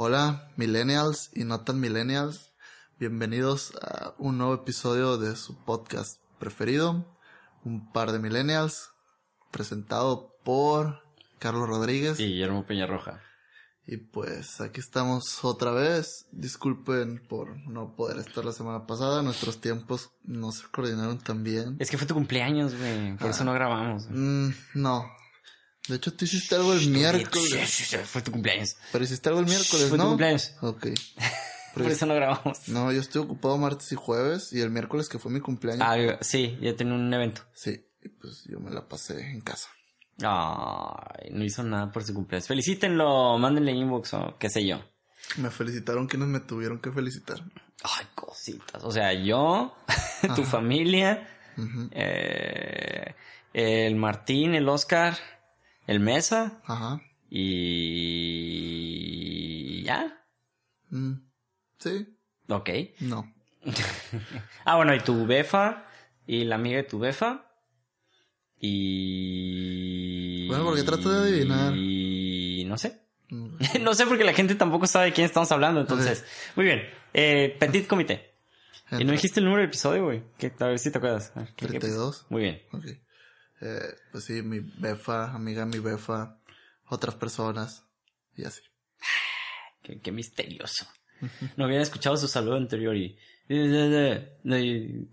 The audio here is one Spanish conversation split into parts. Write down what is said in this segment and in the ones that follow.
Hola, millennials y no tan millennials. Bienvenidos a un nuevo episodio de su podcast preferido, Un par de millennials, presentado por Carlos Rodríguez. Y Guillermo Peñarroja. Y pues aquí estamos otra vez. Disculpen por no poder estar la semana pasada. Nuestros tiempos no se coordinaron tan bien. Es que fue tu cumpleaños, güey. Por eso no grabamos. Mm, no. De hecho, tú hiciste algo el miércoles. Sí, sí, sí, fue tu cumpleaños. Pero hiciste algo el miércoles, Fue ¿no? tu cumpleaños. Ok. Por eso no grabamos. No, yo estoy ocupado martes y jueves y el miércoles que fue mi cumpleaños. Ah, sí, ya tenía un evento. Sí, y pues yo me la pasé en casa. Ay, no hizo nada por su cumpleaños. Felicítenlo, mándenle inbox o qué sé yo. Me felicitaron quienes me tuvieron que felicitar. Ay, cositas. O sea, yo, tu familia, eh, el Martín, el Oscar, el Mesa Ajá. y ya. Mm, Sí, Ok. no. Ah, bueno, y tu befa y la amiga de tu befa. Y... Bueno, porque trato de adivinar. Y no sé. No sé porque la gente tampoco sabe de quién estamos hablando, entonces. Muy bien. Eh, Petit Comité. Y no dijiste el número del episodio, güey. Que A ver si te acuerdas. A ver, ¿qué- qué- 32. Muy bien. Eh, pues sí, mi befa, amiga mi befa, otras personas y así. Qué, qué misterioso. No habían escuchado su saludo anterior y...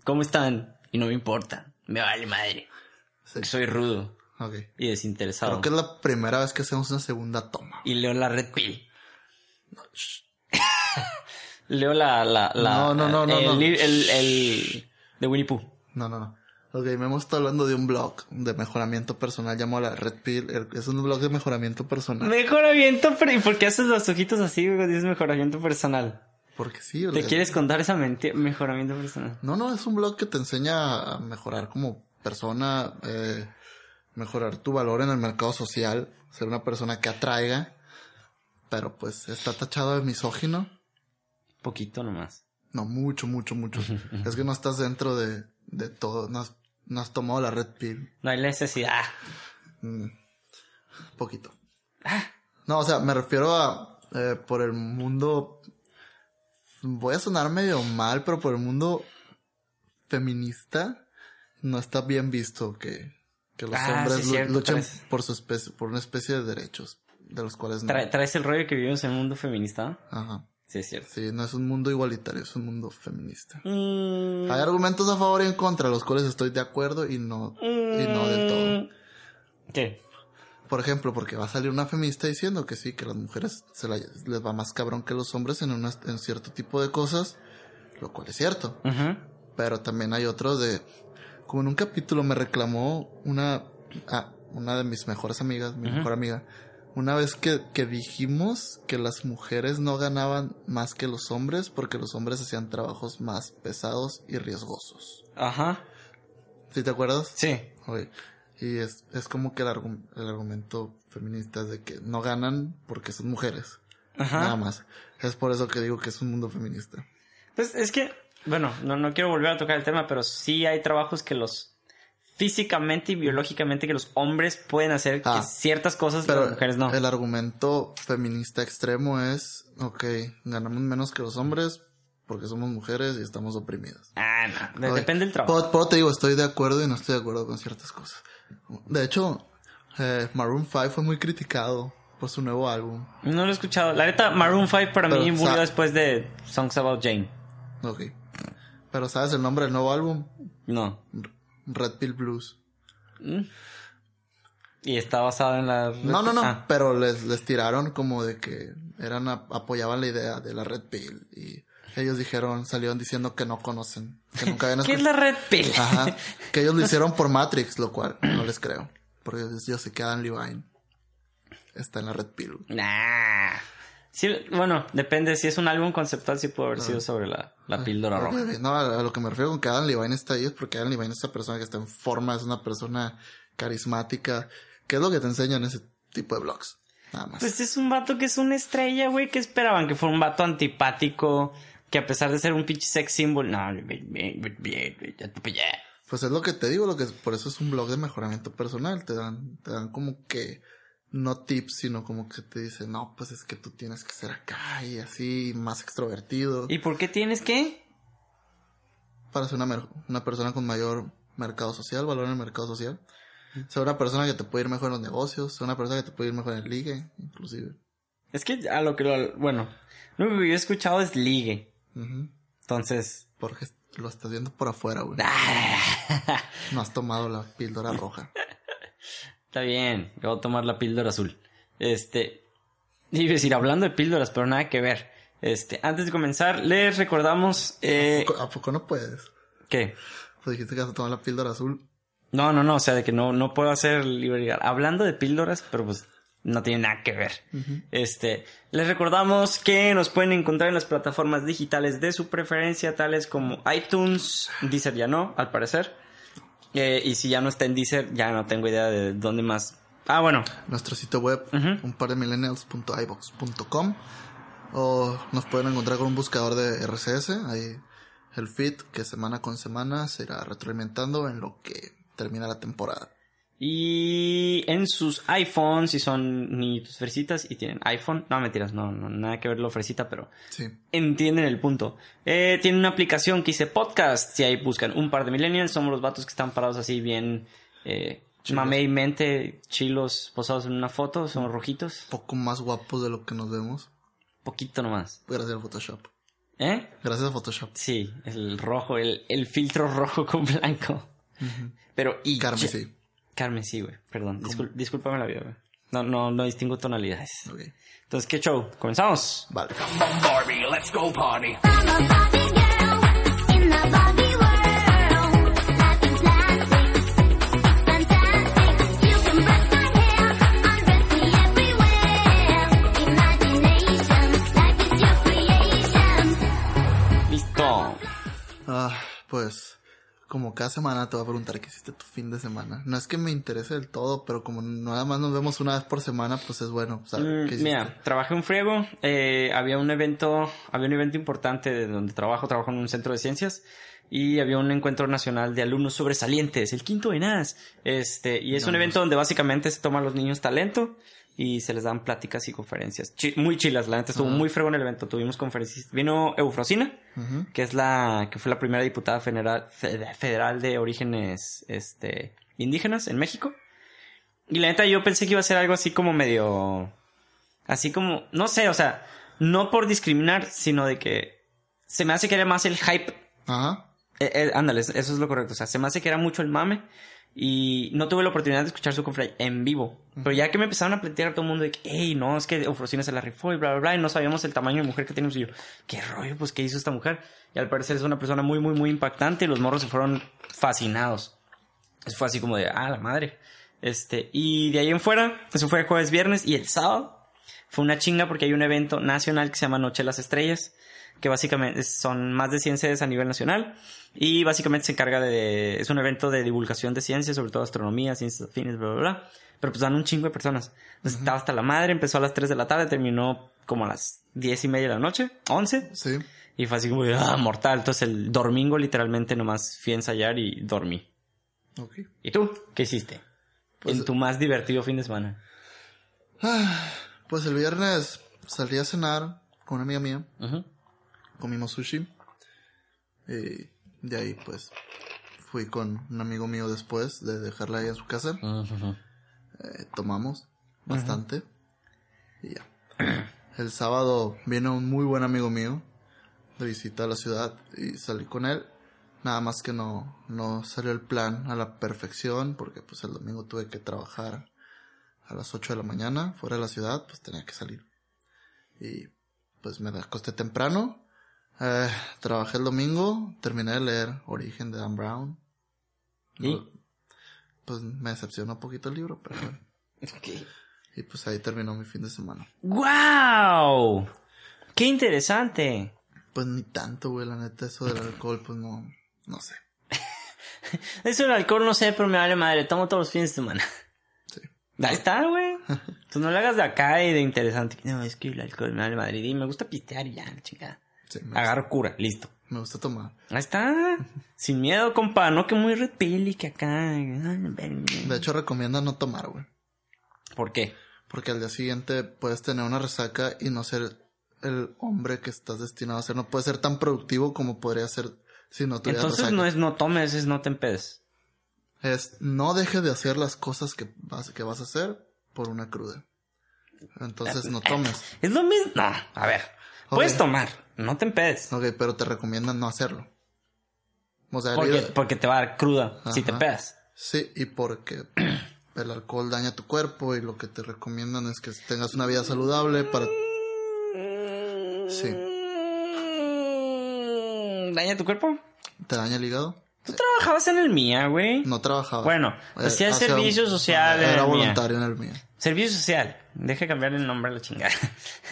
¿Cómo están? Y no me importa. Me vale madre. Sí. Soy rudo Ok. y desinteresado. Creo que es la primera vez que hacemos una segunda toma. Y leo la Red Pill. leo la... la, la No, no, no, no, el, no. li- El, el, de Winnie Pooh. No, no, no. Ok, me hemos estado hablando de un blog de mejoramiento personal llamado la Red Pill. Es un blog de mejoramiento personal. Mejoramiento, pero ¿y por qué haces los ojitos así, güey? Dices mejoramiento personal. Porque sí. ¿Te quieres contar esa mentira? Mejoramiento personal. No, no, es un blog que te enseña a mejorar como persona, eh, mejorar tu valor en el mercado social, ser una persona que atraiga, pero pues está tachado de misógino. Poquito nomás. No, mucho, mucho, mucho. es que no estás dentro de, de todo, no has, no has tomado la red pill. No hay necesidad. Mm, poquito. No, o sea, me refiero a eh, por el mundo. Voy a sonar medio mal, pero por el mundo feminista no está bien visto que, que los Ah, hombres sí, cierto, luchen traes- por su especie, por una especie de derechos de los cuales no. Tra- ¿Traes el rollo que vivimos en un mundo feminista? Ajá. Sí, es cierto. Sí, no es un mundo igualitario, es un mundo feminista. Mm, Hay argumentos a favor y en contra, los cuales estoy de acuerdo y no, y no del todo. mm. ¿Qué? Por ejemplo, porque va a salir una feminista diciendo que sí, que las mujeres se la- les va más cabrón que los hombres en, una- en cierto tipo de cosas, lo cual es cierto. Pero también hay otros de... Como en un capítulo me reclamó una... ah, una de mis mejores amigas, mi mejor amiga, una vez que, que dijimos que las mujeres no ganaban más que los hombres porque los hombres hacían trabajos más pesados y riesgosos. Ajá. ¿Sí te acuerdas? Sí. Ok. Y es, es como que el, argu- el argumento feminista es de que no ganan porque son mujeres. Ajá. Nada más. Es por eso que digo que es un mundo feminista. Pues es que, bueno, no, no quiero volver a tocar el tema, pero sí hay trabajos que los físicamente y biológicamente que los hombres pueden hacer Ah, que ciertas cosas Pero las mujeres no. el argumento feminista extremo es, ok, ganamos menos que los hombres porque somos mujeres y estamos oprimidas. Ah, no. Depende del trabajo. Por te digo, estoy de acuerdo y no estoy de acuerdo con ciertas cosas. De hecho, eh, Maroon 5 fue muy criticado por su nuevo álbum. No lo he escuchado. La neta, Maroon 5 para Pero, mí murió después de Songs About Jane. Ok. Pero ¿sabes el nombre del nuevo álbum? No. Red Pill Blues. Y está basado en la... No, no, no. Ah. Pero les, les tiraron como de que eran a- apoyaban la idea de la Red Pill y ellos dijeron, salieron diciendo que no conocen, que nunca habían ¿Qué es la Red Pill? Ajá. Que ellos lo hicieron por Matrix, lo cual no les creo. Porque yo sé que Adam Levine está en la Red Pill. Nah. Sí, bueno, depende. Si es un álbum conceptual, sí puede haber sido sobre la, la píldora roja. No, a lo que me refiero con que Adam Levine está ahí es porque Adam Levine es esa persona que está en forma, es una persona carismática. ¿Qué es lo que te enseñan en ese tipo de blogs? Nada más. Pues es un vato que es una estrella, güey. que esperaban? Que fuera un vato antipático. Que a pesar de ser un pinche sex symbol. No, Pues es lo que te digo, lo que por eso es un blog de mejoramiento personal. Te dan, te dan como que no tips, sino como que te dice, no, pues es que tú tienes que ser acá y así, más extrovertido. ¿Y por qué tienes que? Para ser una, una persona con mayor mercado social, valor en el mercado social. Ser una persona que te puede ir mejor en los negocios, ser una persona que te puede ir mejor en el ligue, inclusive. Es que a lo que lo, bueno, lo que yo he escuchado es ligue. Entonces, Porque lo estás viendo por afuera, güey. Ah. No has tomado la píldora roja. está bien, yo voy a tomar la píldora azul. Este, iba a decir, hablando de píldoras, pero nada que ver. Este, antes de comenzar, les recordamos, eh, ¿A poco- ¿A poco no puedes? ¿qué? Pues dijiste que vas a tomar la píldora azul. No, no, no, o sea, de que no, no puedo hacer liberar. Hablando de píldoras, pero pues no tiene nada que ver. Este, les recordamos que nos pueden encontrar en las plataformas digitales de su preferencia, tales como iTunes, Deezer ya no, al parecer. Eh, y si ya no está en Deezer, ya no tengo idea de dónde más. Ah, bueno, Nuestro sitio web, un par de millennials.ibox.com. O nos pueden encontrar con un buscador de RCS. Ahí el feed que semana con semana se irá retroalimentando en lo que termina la temporada. Y en sus iPhones, si son niñitos fresitas y tienen iPhone, no mentiras, no, no, nada que ver lo fresita, pero Sí. entienden el punto. Eh, tienen una aplicación que dice podcast, si ahí buscan un par de millennials, somos los vatos que están parados así bien, eh, mameymente, chilos, posados en una foto, son rojitos, Poco más guapos de lo que nos vemos. poquito nomás. Gracias al Photoshop. ¿Eh? Gracias a Photoshop. Sí, el rojo, el, el filtro rojo con blanco. Pero, y... Carmesí. Carmen, sí, güey, perdón, discul- discúlpame la vida, güey. No, no, no distingo tonalidades. Ok. Entonces, ¿qué show? ¿Comenzamos? Vale. Barbie, let's go party. Listo. Ah, pues como cada semana te voy a preguntar qué hiciste tu fin de semana. No es que me interese del todo, pero como nada más nos vemos una vez por semana, pues es bueno saber Mm. Mira, trabajé un friego, eh, había un evento, había un evento importante de donde trabajo, trabajo en un centro de ciencias y había un encuentro nacional de alumnos sobresalientes, el quinto de NAS. Este, y es un No, evento donde básicamente se toman los niños talento y se les dan pláticas y conferencias. Muy chilas, la neta estuvo muy frego en el evento. Tuvimos conferencias. Vino Eufrosina, Ujú. que es la, que fue la primera diputada federal, fe- federal de orígenes, este, indígenas en México. Y la neta yo pensé que iba a ser algo así como medio, así como, no sé, o sea, no por discriminar, sino de que se me hace que era más el hype. Ajá. Eh, eh, ándale, eso es lo correcto. O sea, se me hace que era mucho el mame. Y no tuve la oportunidad de escuchar su conferencia en vivo. Pero ya que me empezaron a plantear todo el mundo de que, hey, no, es que Eufrosina se la rifó y bla, bla, bla, y no sabíamos el tamaño de mujer que teníamos. Y yo, qué rollo, pues, ¿qué hizo esta mujer? Y al parecer es una persona muy, muy, muy impactante y los morros se fueron fascinados. Eso fue así como de, ah, la madre. Este, y de ahí en fuera, eso fue jueves, viernes y el sábado fue una chinga porque hay un evento nacional que se llama Noche de las Estrellas, que básicamente son más de 100 sedes a nivel nacional y básicamente se encarga de, es un evento de divulgación de ciencias, sobre todo astronomía, ciencias afines, bla, bla, bla. Pero pues dan un chingo de personas. Entonces estaba hasta la madre, empezó a las 3 de la tarde, terminó como a las 10 y media de la noche, 11. Sí. Y fue así como, ah, mortal. Entonces el domingo literalmente nomás fui a ensayar y dormí. Ok. ¿Y tú? ¿Qué hiciste? Pues- en tu más divertido fin de semana. Pues el viernes salí a cenar con una amiga mía. Ujú. Comimos sushi. Y de ahí, pues, fui con un amigo mío después de dejarla ahí en su casa. Eh, tomamos bastante. Y ya. El sábado vino un muy buen amigo mío de visita a la ciudad y salí con él. Nada más que no, no salió el plan a la perfección porque pues el domingo tuve que trabajar a las 8 de la mañana fuera de la ciudad, pues tenía que salir. Y pues me acosté temprano. Eh, trabajé el domingo, terminé de leer Origen de Dan Brown. ¿Y? Pues me decepcionó un poquito el libro, pero bueno. Y pues ahí terminó mi fin de semana. ¡Guau! ¡Qué interesante! Pues ni tanto, güey, la neta, eso del alcohol, pues no, no sé. Eso del alcohol no sé, pero me vale madre. Tomo todos los fines de semana. Sí. Ahí está, güey. Tú no le hagas de acá y de interesante. No, es que el alcohol me vale madre. Y me gusta pistear y ya, chingada. Sí, Agarro cura, listo. me gusta tomar. Ahí está. Sin miedo, compa. No que muy red pill y que acá. De hecho, recomienda no tomar, güey. ¿Por qué? Porque al día siguiente puedes tener una resaca y no ser el hombre que estás destinado a ser. No puedes ser tan productivo como podría ser si no tuvieras Entonces resaca. no es no tomes, es no te empedes. Es no dejes de hacer las cosas que vas, que vas a hacer por una cruda. Entonces no tomes. Es lo mismo. No, a ver. Puedes tomar, no te empedes. Ok, pero te recomiendan no hacerlo. O sea, Porque, el- porque te va a dar cruda si te pedas. sí, y porque el alcohol daña tu cuerpo y lo que te recomiendan es que tengas una vida saludable para... Sí. ¿Daña tu cuerpo? ¿Te daña el hígado? Tú trabajabas en el MIA, güey. No trabajaba. Bueno, Eh, hacía hacía servicio un- social en Era el mío. voluntario en el mío. Servicio social. Deje cambiar el nombre a la chingada.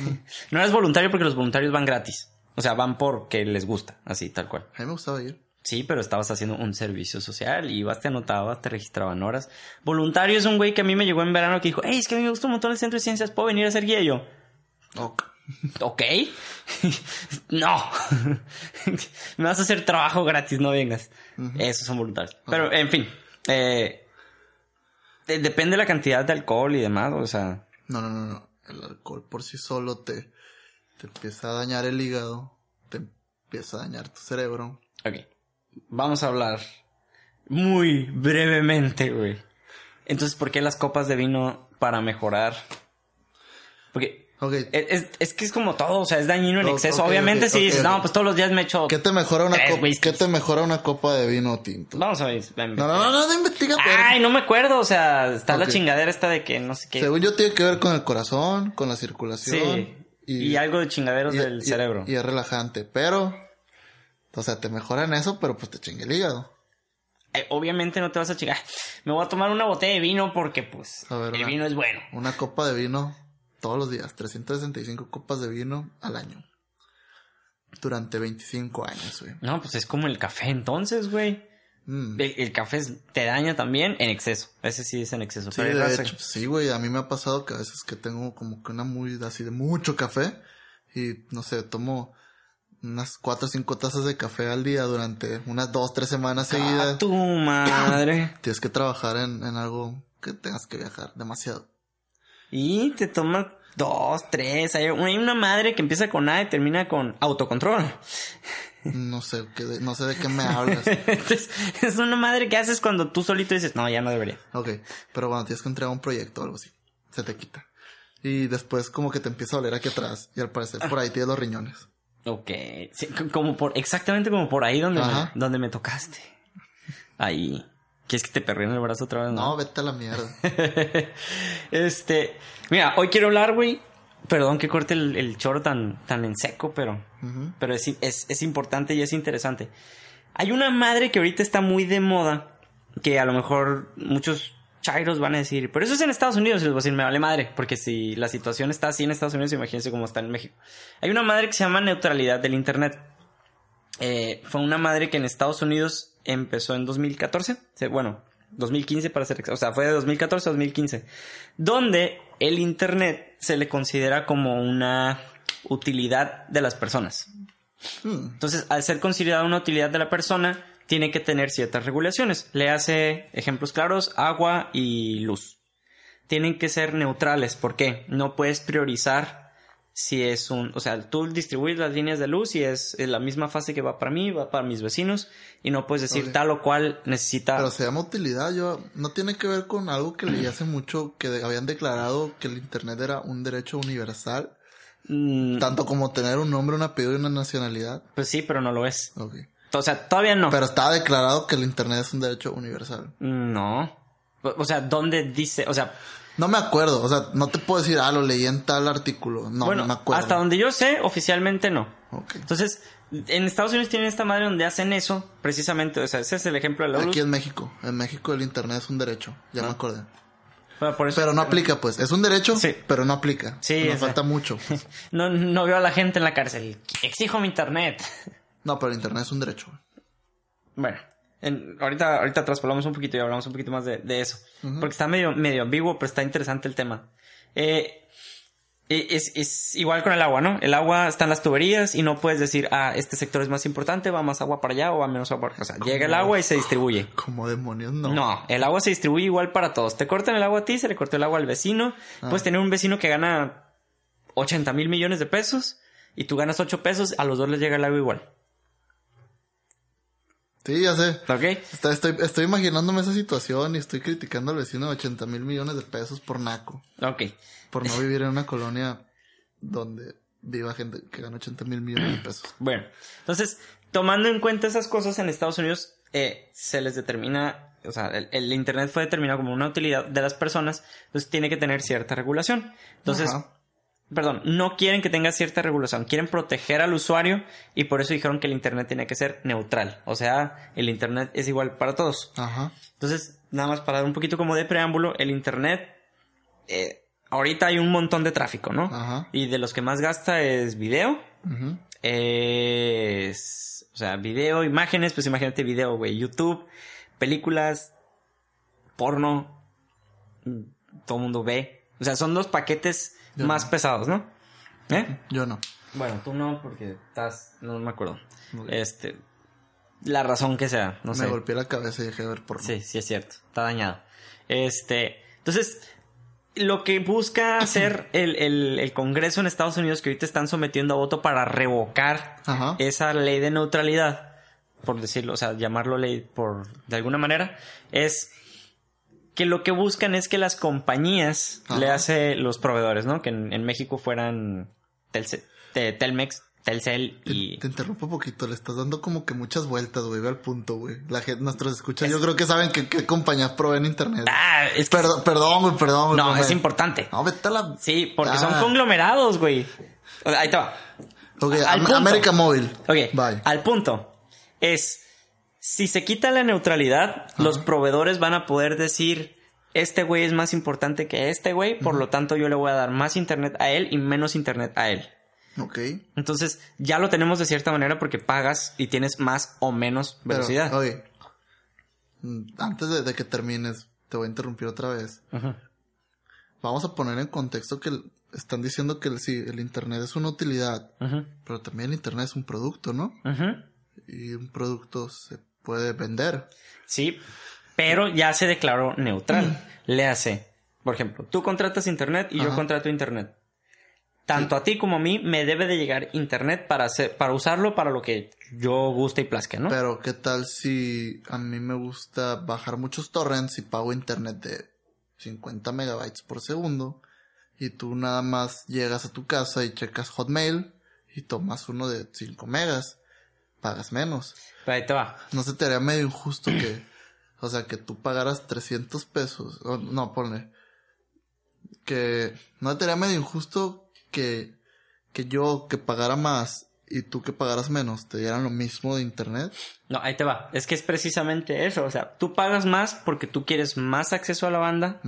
no eres voluntario porque los voluntarios van gratis. O sea, van porque les gusta, así, tal cual. A mí me gustaba ir. Sí, pero estabas haciendo un servicio social, ibas, te anotabas, te registraban horas. Voluntario es un güey que a mí me llegó en verano que dijo, hey, es que a mí me gusta un montón el centro de ciencias, ¿puedo venir a ser guía? Y yo, Ok. ok, no, me vas a hacer trabajo gratis, no vengas. Esos son voluntarios. Pero, en fin, eh, de- depende de la cantidad de alcohol y demás, o sea, No, no, no, no. El alcohol por sí solo te, te empieza a dañar el hígado, te empieza a dañar tu cerebro. ok, vamos a hablar muy brevemente, güey. Entonces, ¿por qué las copas de vino para mejorar? Porque Ok. es, que es como todo, o sea, es dañino en exceso. Obviamente, ok, si dices, no, pues todos los días me echo. ¿Qué te mejora una copa? ¿Qué te mejora una copa de vino tinto? Vamos a ver. No, no, no, no, no investiga. Ay, no me acuerdo, o sea, está la chingadera esta de que no sé qué. Según yo tiene que ver con el corazón, con la circulación. sí. Y, algo de chingaderos y- del y- cerebro. Y es relajante, pero... O sea, te mejora en eso, pero pues te chingue el hígado. Eh, obviamente no te vas a chingar. Me voy a tomar una botella de vino porque, pues, A ver, el una- vino es bueno. Una copa de vino todos los días. 365 copas de vino al año. Durante 25 años, güey. No, pues es como el café entonces, güey. Mm. El, el café te daña también en exceso. Ese sí es en exceso. Sí, pero hay de raza- hecho, sí, güey. A mí me ha pasado que a veces que tengo como que una muy así de mucho café. Y no sé, tomo unas 4 o 5 tazas de café al día durante unas 2, 3 semanas ¡Ah, seguidas. tu madre! Tienes que trabajar en, en algo que tengas que viajar demasiado. Y te tomas dos, tres. Hay una madre que empieza con A y termina con autocontrol. No sé, qué de- no sé de qué me hablas. Entonces, es una madre que haces cuando tú solito dices, no, ya no debería. Ok, pero bueno, tienes que entregar un proyecto o algo así. Se te quita. Y después como que te empieza a oler aquí atrás. Y al parecer por ahí tienes los riñones. Ok. Sí, como por, exactamente como por ahí donde, me, donde me tocaste. Ahí. ¿Quieres que te perreen el brazo otra vez? No, vete a la mierda. este. Mira, hoy quiero hablar, güey. Perdón que corte el, el choro tan, tan en seco, pero. Pero es, es, es importante y es interesante. Hay una madre que ahorita está muy de moda. Que a lo mejor muchos chairos van a decir. Pero eso es en Estados Unidos. Y les voy a decir, me vale madre. Porque si la situación está así en Estados Unidos, imagínense cómo está en México. Hay una madre que se llama neutralidad del Internet. Eh, fue una madre que en Estados Unidos empezó en 2014. Se- Bueno, 2015 para ser exacto. O sea, fue de 2014 a 2015. Donde el Internet se le considera como una utilidad de las personas. Entonces, al ser considerada una utilidad de la persona, tiene que tener ciertas regulaciones. Le hace ejemplos claros, agua y luz. Tienen que ser neutrales. ¿Por qué? No puedes priorizar si es un... O sea, tú distribuyes las líneas de luz y es la misma fase que va para mí, va para mis vecinos. Y no puedes decir tal o cual necesita... Pero se llama utilidad. Yo no tiene que ver con algo que leí hace mucho que de- habían declarado que el internet era un derecho universal, Mm, tanto como tener un nombre, un apellido y una nacionalidad. pues sí, pero no lo es. O sea, todavía no. Pero estaba declarado que el internet es un derecho universal. No. O sea, ¿dónde dice? O sea, No me acuerdo, o sea, no te puedo decir, ah, lo leí en tal artículo. No, bueno, no me acuerdo. hasta donde yo sé, oficialmente no. Entonces, en Estados Unidos tienen esta madre donde hacen eso, precisamente, o sea, ese es el ejemplo de la. Aquí en México. En México el internet es un derecho. Ya Ah. me acordé. Pero por eso Pero no aplica, pues. Es un derecho, Sí. pero no aplica. Sí, Nos o sea. falta mucho. pues. no, no veo a la gente en la cárcel. Exijo mi internet. No, pero el internet es un derecho. Bueno, en- ahorita, ahorita traspolamos un poquito y hablamos un poquito más de, de eso. Porque está medio, medio ambiguo, pero está interesante el tema. Eh, Es, es igual con el agua, ¿no? El agua está en las tuberías y no puedes decir, ah, este sector es más importante, va más agua para allá o va menos agua para acá. O sea, llega el agua y se distribuye. Como demonios, no. No. el agua se distribuye igual para todos. Te cortan el agua a ti, se le cortó el agua al vecino. Ah. Puedes tener un vecino que gana 80 mil millones de pesos y tú ganas 8 pesos, a los dos les llega el agua igual. Sí, ya sé. ¿Ok? Está- estoy, estoy imaginándome esa situación y estoy criticando al vecino de 80 mil millones de pesos por naco. Ok. Por no vivir en una colonia donde viva gente que gana 80 mil millones de pesos. Bueno, entonces, tomando en cuenta esas cosas en Estados Unidos, eh, se les determina, o sea, el, el Internet fue determinado como una utilidad de las personas, entonces tiene que tener cierta regulación. Entonces, Ajá. Perdón, no quieren que tenga cierta regulación, quieren proteger al usuario y por eso dijeron que el Internet tiene que ser neutral, o sea, el Internet es igual para todos. Ajá. Entonces, nada más para dar un poquito como de preámbulo, el Internet, eh, ahorita hay un montón de tráfico, ¿no? Ajá. Y de los que más gasta es video, Ujú. es, o sea, video, imágenes, pues imagínate video, güey, YouTube, películas, porno, mm, todo el mundo ve. O sea, son los paquetes Yo más no. pesados, ¿no? ¿Eh? Yo no. Bueno, tú no, porque estás, no me acuerdo. Este, la razón que sea, no Me sé. golpeé la cabeza y dejé de ver porno. Sí, sí es cierto. Está dañado. Este, entonces, lo que busca hacer el, el- el Congreso en Estados Unidos, que ahorita están sometiendo a voto para revocar Ajá. esa ley de neutralidad, por decirlo, o sea, llamarlo ley por, de alguna manera, es que lo que buscan es que las compañías Ajá. le hace los proveedores, ¿no? Que en, en México fueran Telce- Te- Telmex, Telcel Te, y... te interrumpo un poquito, le estás dando como que muchas vueltas, güey, ve al punto, güey. La gente, nuestros escuchas, yo creo que saben que qué compañías proveen internet. Ah, es que... Perdón, perdón, güey, perdón. No, es importante. No, vete a la... Sí, porque son Ah. conglomerados, güey. Ahí te va. Ok, al Am- punto. América Móvil. Ok, Bye. al punto. Es, si se quita la neutralidad, los proveedores van a poder decir, este güey es más importante que este güey, por lo tanto yo le voy a dar más internet a él y menos internet a él. Ok. Entonces, ya lo tenemos de cierta manera porque pagas y tienes más o menos Pero, velocidad. oye, mm, antes de, de que termines, te voy a interrumpir otra vez. Vamos a poner en contexto que el- están diciendo que el, sí, el internet es una utilidad, pero también el internet es un producto, ¿no? Y un producto se puede vender. Sí, pero ya se declaró neutral. Le hace, por ejemplo, tú contratas internet y yo contrato internet. Tanto a ti como a mí me debe de llegar internet para hacer, para usarlo para lo que yo guste y plazca, ¿no? Pero qué tal si a mí me gusta bajar muchos torrents y pago internet de 50 megabytes por segundo y tú nada más llegas a tu casa y checas Hotmail y tomas uno de 5 megas, pagas menos. Pero ahí te va. ¿No se te haría medio injusto que, o sea, que tú pagaras 300 pesos? o no, ponle. Que no te haría medio injusto que, que yo que pagara más y tú que pagaras menos te dieran lo mismo de internet. No, ahí te va. Es que es precisamente eso. O sea, tú pagas más porque tú quieres más acceso a la banda.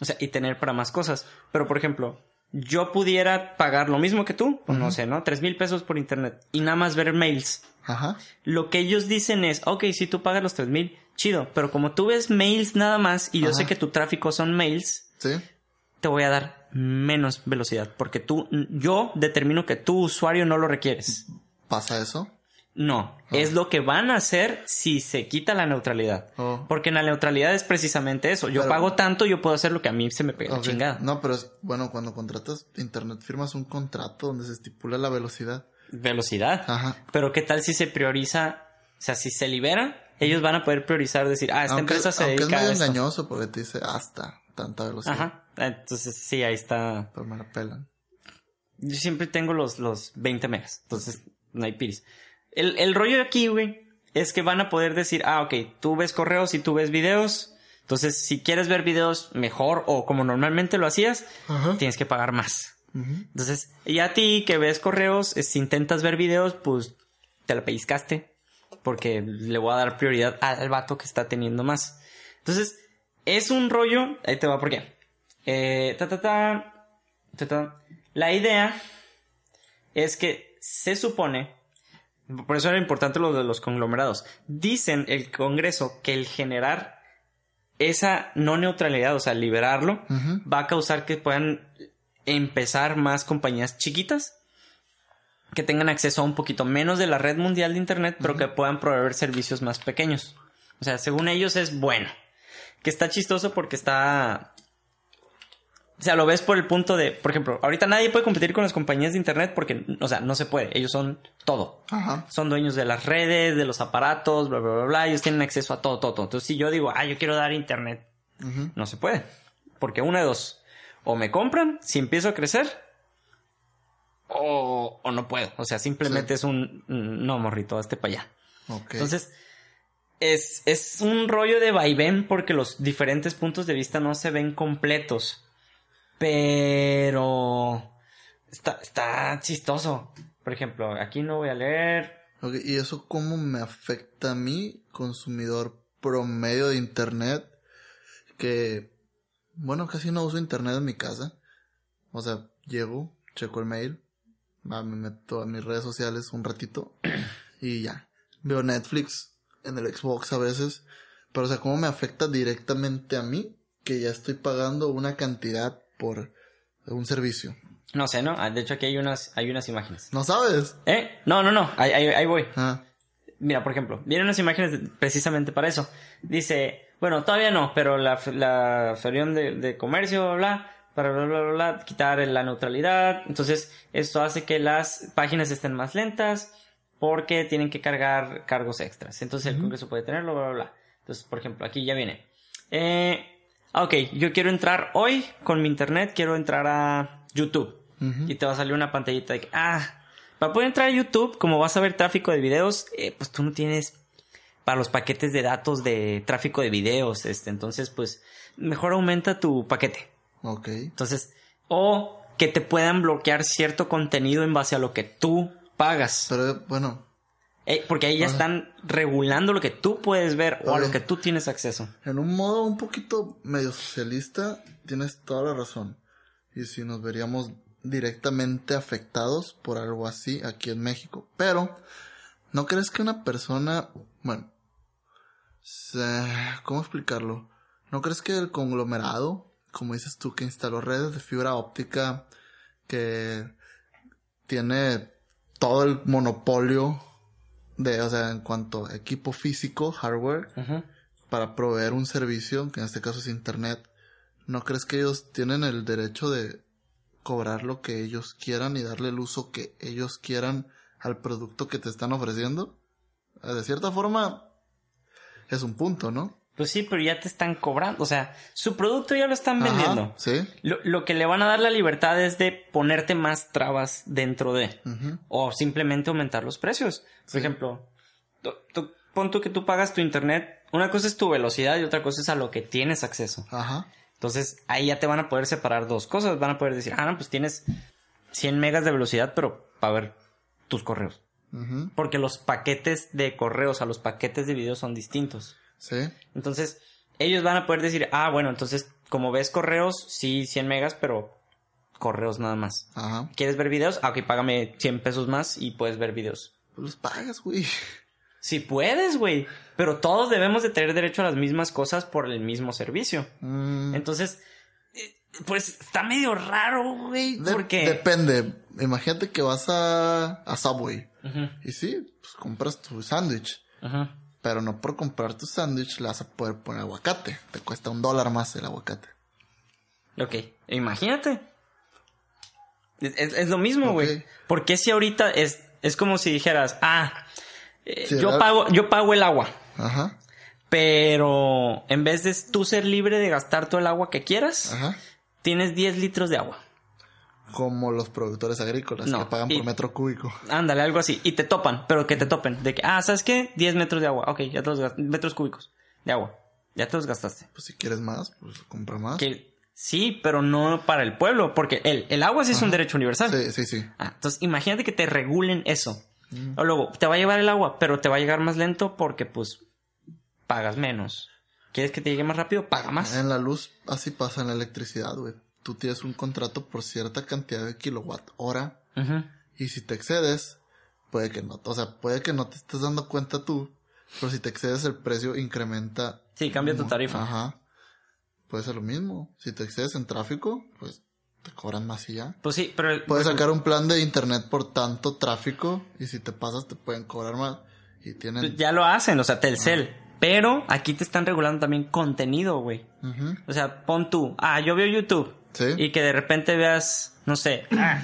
O sea, y tener para más cosas. Pero, por ejemplo, yo pudiera pagar lo mismo que tú, pues, no sé, ¿no? Tres mil pesos por internet y nada más ver mails. Ajá. Lo que ellos dicen es, ok, si tú pagas los 3000, chido, pero como tú ves mails nada más y yo Ajá. sé que tu tráfico son mails, Sí. te voy a dar menos velocidad porque tú, yo determino que tu usuario no lo requieres. ¿Pasa eso? No, es lo que van a hacer si se quita la neutralidad. Oh. Porque en la neutralidad es precisamente eso. Yo Pero- pago tanto, yo puedo hacer lo que a mí se me pega chingada. No, pero es, bueno, cuando contratas internet firmas un contrato donde se estipula la velocidad. Velocidad. Ajá. Pero qué tal si se prioriza, o sea, si se libera, ellos van a poder priorizar, decir, ah, esta aunque empresa se aunque es dedica medio a esto. engañoso porque te dice hasta tanta velocidad. Ajá. Entonces, sí, ahí está. Pero me la pelan. Yo siempre tengo los, los 20 megas. Entonces, no hay piris. El, el rollo aquí, güey, es que van a poder decir, ah, ok, tú ves correos y tú ves videos. Entonces, si quieres ver videos mejor o como normalmente lo hacías, Ajá. tienes que pagar más. Entonces, y a ti que ves correos, si intentas ver videos, pues te la pellizcaste. Porque le voy a dar prioridad al vato que está teniendo más. Entonces, es un rollo. Ahí te va, ¿por qué? Eh, ta, ta, ta, ta, ta. La idea es que se supone. Por eso era importante lo de los conglomerados. Dicen el Congreso que el generar esa no neutralidad, o sea, liberarlo, va a causar que puedan empezar más compañías chiquitas que tengan acceso a un poquito menos de la red mundial de internet, pero que puedan proveer servicios más pequeños. O sea, según ellos es bueno. Que está chistoso porque está o sea, lo ves por el punto de, por ejemplo, ahorita nadie puede competir con las compañías de internet porque, o sea, no se puede. Ellos son todo. Ajá. Son dueños de las redes, de los aparatos, bla, bla, bla, bla. Ellos tienen acceso a todo, todo, todo. Entonces, si yo digo, ah, yo quiero dar internet, no se puede. Porque una de dos. O me compran si empiezo a crecer, o, o no puedo. O sea, simplemente es un, no, morrito, hazte para allá. Entonces, es, es un rollo de vaivén porque los diferentes puntos de vista no se ven completos. Pero está, está chistoso. Por ejemplo, aquí no voy a leer. Ok, ¿Y eso cómo me afecta a mí, consumidor promedio de internet? Que, bueno, casi no uso internet en mi casa. O sea, llego, checo el mail, va, me meto a mis redes sociales un ratito y ya. Veo Netflix en el Xbox a veces. Pero, o sea, ¿cómo me afecta directamente a mí que ya estoy pagando una cantidad por un servicio? No sé, ¿no? Ah, De hecho, aquí hay unas, hay unas imágenes. ¿No sabes? ¿Eh? No, no, no. Ahí, ahí, ahí voy. Ah, Mira, por ejemplo, vienen unas imágenes de- precisamente para eso. Dice, bueno, todavía no, pero la, la Federación de, de Comercio, bla, bla, para bla, bla, bla, bla, quitar la neutralidad. Entonces, esto hace que las páginas estén más lentas porque tienen que cargar cargos extras. Entonces, el Congreso puede tenerlo, bla, bla, bla. Entonces, por ejemplo, aquí ya viene. Eh, ok, yo quiero entrar hoy con mi internet, quiero entrar a YouTube. Y te va a salir una pantallita de que, ah, para poder entrar a YouTube, como vas a ver tráfico de videos, eh, pues tú no tienes para los paquetes de datos de tráfico de videos, este, entonces pues mejor aumenta tu paquete. ok. Entonces, o que te puedan bloquear cierto contenido en base a lo que tú pagas. Pero, bueno, Eh, porque ahí ya están regulando lo que tú puedes ver o a lo que tú tienes acceso. En un modo un poquito medio socialista, tienes toda la razón. Y si nos veríamos directamente afectados por algo así aquí en México. Pero, ¿no crees que una persona, bueno, se- ¿cómo explicarlo? ¿No crees que el conglomerado, como dices tú, que instaló redes de fibra óptica, que tiene todo el monopolio de, o sea, en cuanto a equipo físico, hardware, para proveer un servicio, que en este caso es internet, ¿no crees que ellos tienen el derecho de cobrar lo que ellos quieran y darle el uso que ellos quieran al producto que te están ofreciendo? De cierta forma, es un punto, ¿no? Pues sí, pero ya te están cobrando. O sea, su producto ya lo están Ajá, vendiendo. sí. Lo, lo que le van a dar la libertad es de ponerte más trabas dentro de. O simplemente aumentar los precios. Por Sí. ejemplo, tú, pon tú que tú pagas tu internet. Una cosa es tu velocidad y otra cosa es a lo que tienes acceso. Ajá. Entonces, ahí ya te van a poder separar dos cosas. Van a poder decir, ah, no, pues tienes 100 megas de velocidad, pero para ver tus correos. Porque los paquetes de correos a los paquetes de video son distintos. Sí. Entonces, ellos van a poder decir, ah, bueno, entonces, como ves correos, sí, 100 megas, pero correos nada más. Ajá. ¿Quieres ver videos? Ah, ok, págame 100 pesos más y puedes ver videos. Pues los pagas, güey. Sí puedes, güey. Pero todos debemos de tener derecho a las mismas cosas por el mismo servicio. Mm, Entonces, eh, pues está medio raro, güey. de- porque... Depende. Imagínate que vas a, a Subway. Y sí, pues compras tu sándwich. ujú. Pero no por comprar tu sándwich le vas a poder poner aguacate. Te cuesta un dólar más el aguacate. Ok, imagínate. Es, es- es lo mismo, güey. Porque si ahorita es, es como si dijeras, ah, eh, Sí, yo, ¿verdad? pago, yo pago el agua, Ajá, pero en vez de tú ser libre de gastar todo el agua que quieras, ajá. tienes 10 litros de agua. Como los productores agrícolas No, que pagan y- por metro cúbico. Ándale, algo así. Y te topan, pero que te topen. De que, ah, ¿sabes qué? 10 metros de agua. Ok, ya te los gastaste. Metros cúbicos de agua. Ya te los gastaste. Pues si quieres más, pues compra más. Que sí, pero no para el pueblo, porque el, el agua sí es un derecho universal. Sí, sí, sí. Ah, entonces imagínate que te regulen eso. Mm. O luego, te va a llevar el agua, pero te va a llegar más lento porque pues pagas menos. ¿Quieres que te llegue más rápido? Paga más. En la luz así pasa en la electricidad, güey. Tú tienes un contrato por cierta cantidad de kilowatt hora Ujú. y si te excedes, puede que no, o sea, puede que no te estés dando cuenta tú, pero si te excedes el precio incrementa. Sí, cambia tu tarifa. Ajá. Puede ser lo mismo. Si te excedes en tráfico, pues te cobran más y ya. Pues sí, pero... Puedes por sacar un plan de internet por tanto tráfico y si te pasas te pueden cobrar más. Y tienen... Pues Ya lo hacen, o sea, Telcel. Pero aquí te están regulando también contenido, güey. Ujú. O sea, pon tú, ah, yo veo YouTube. Sí. Y que de repente veas, no sé, ah,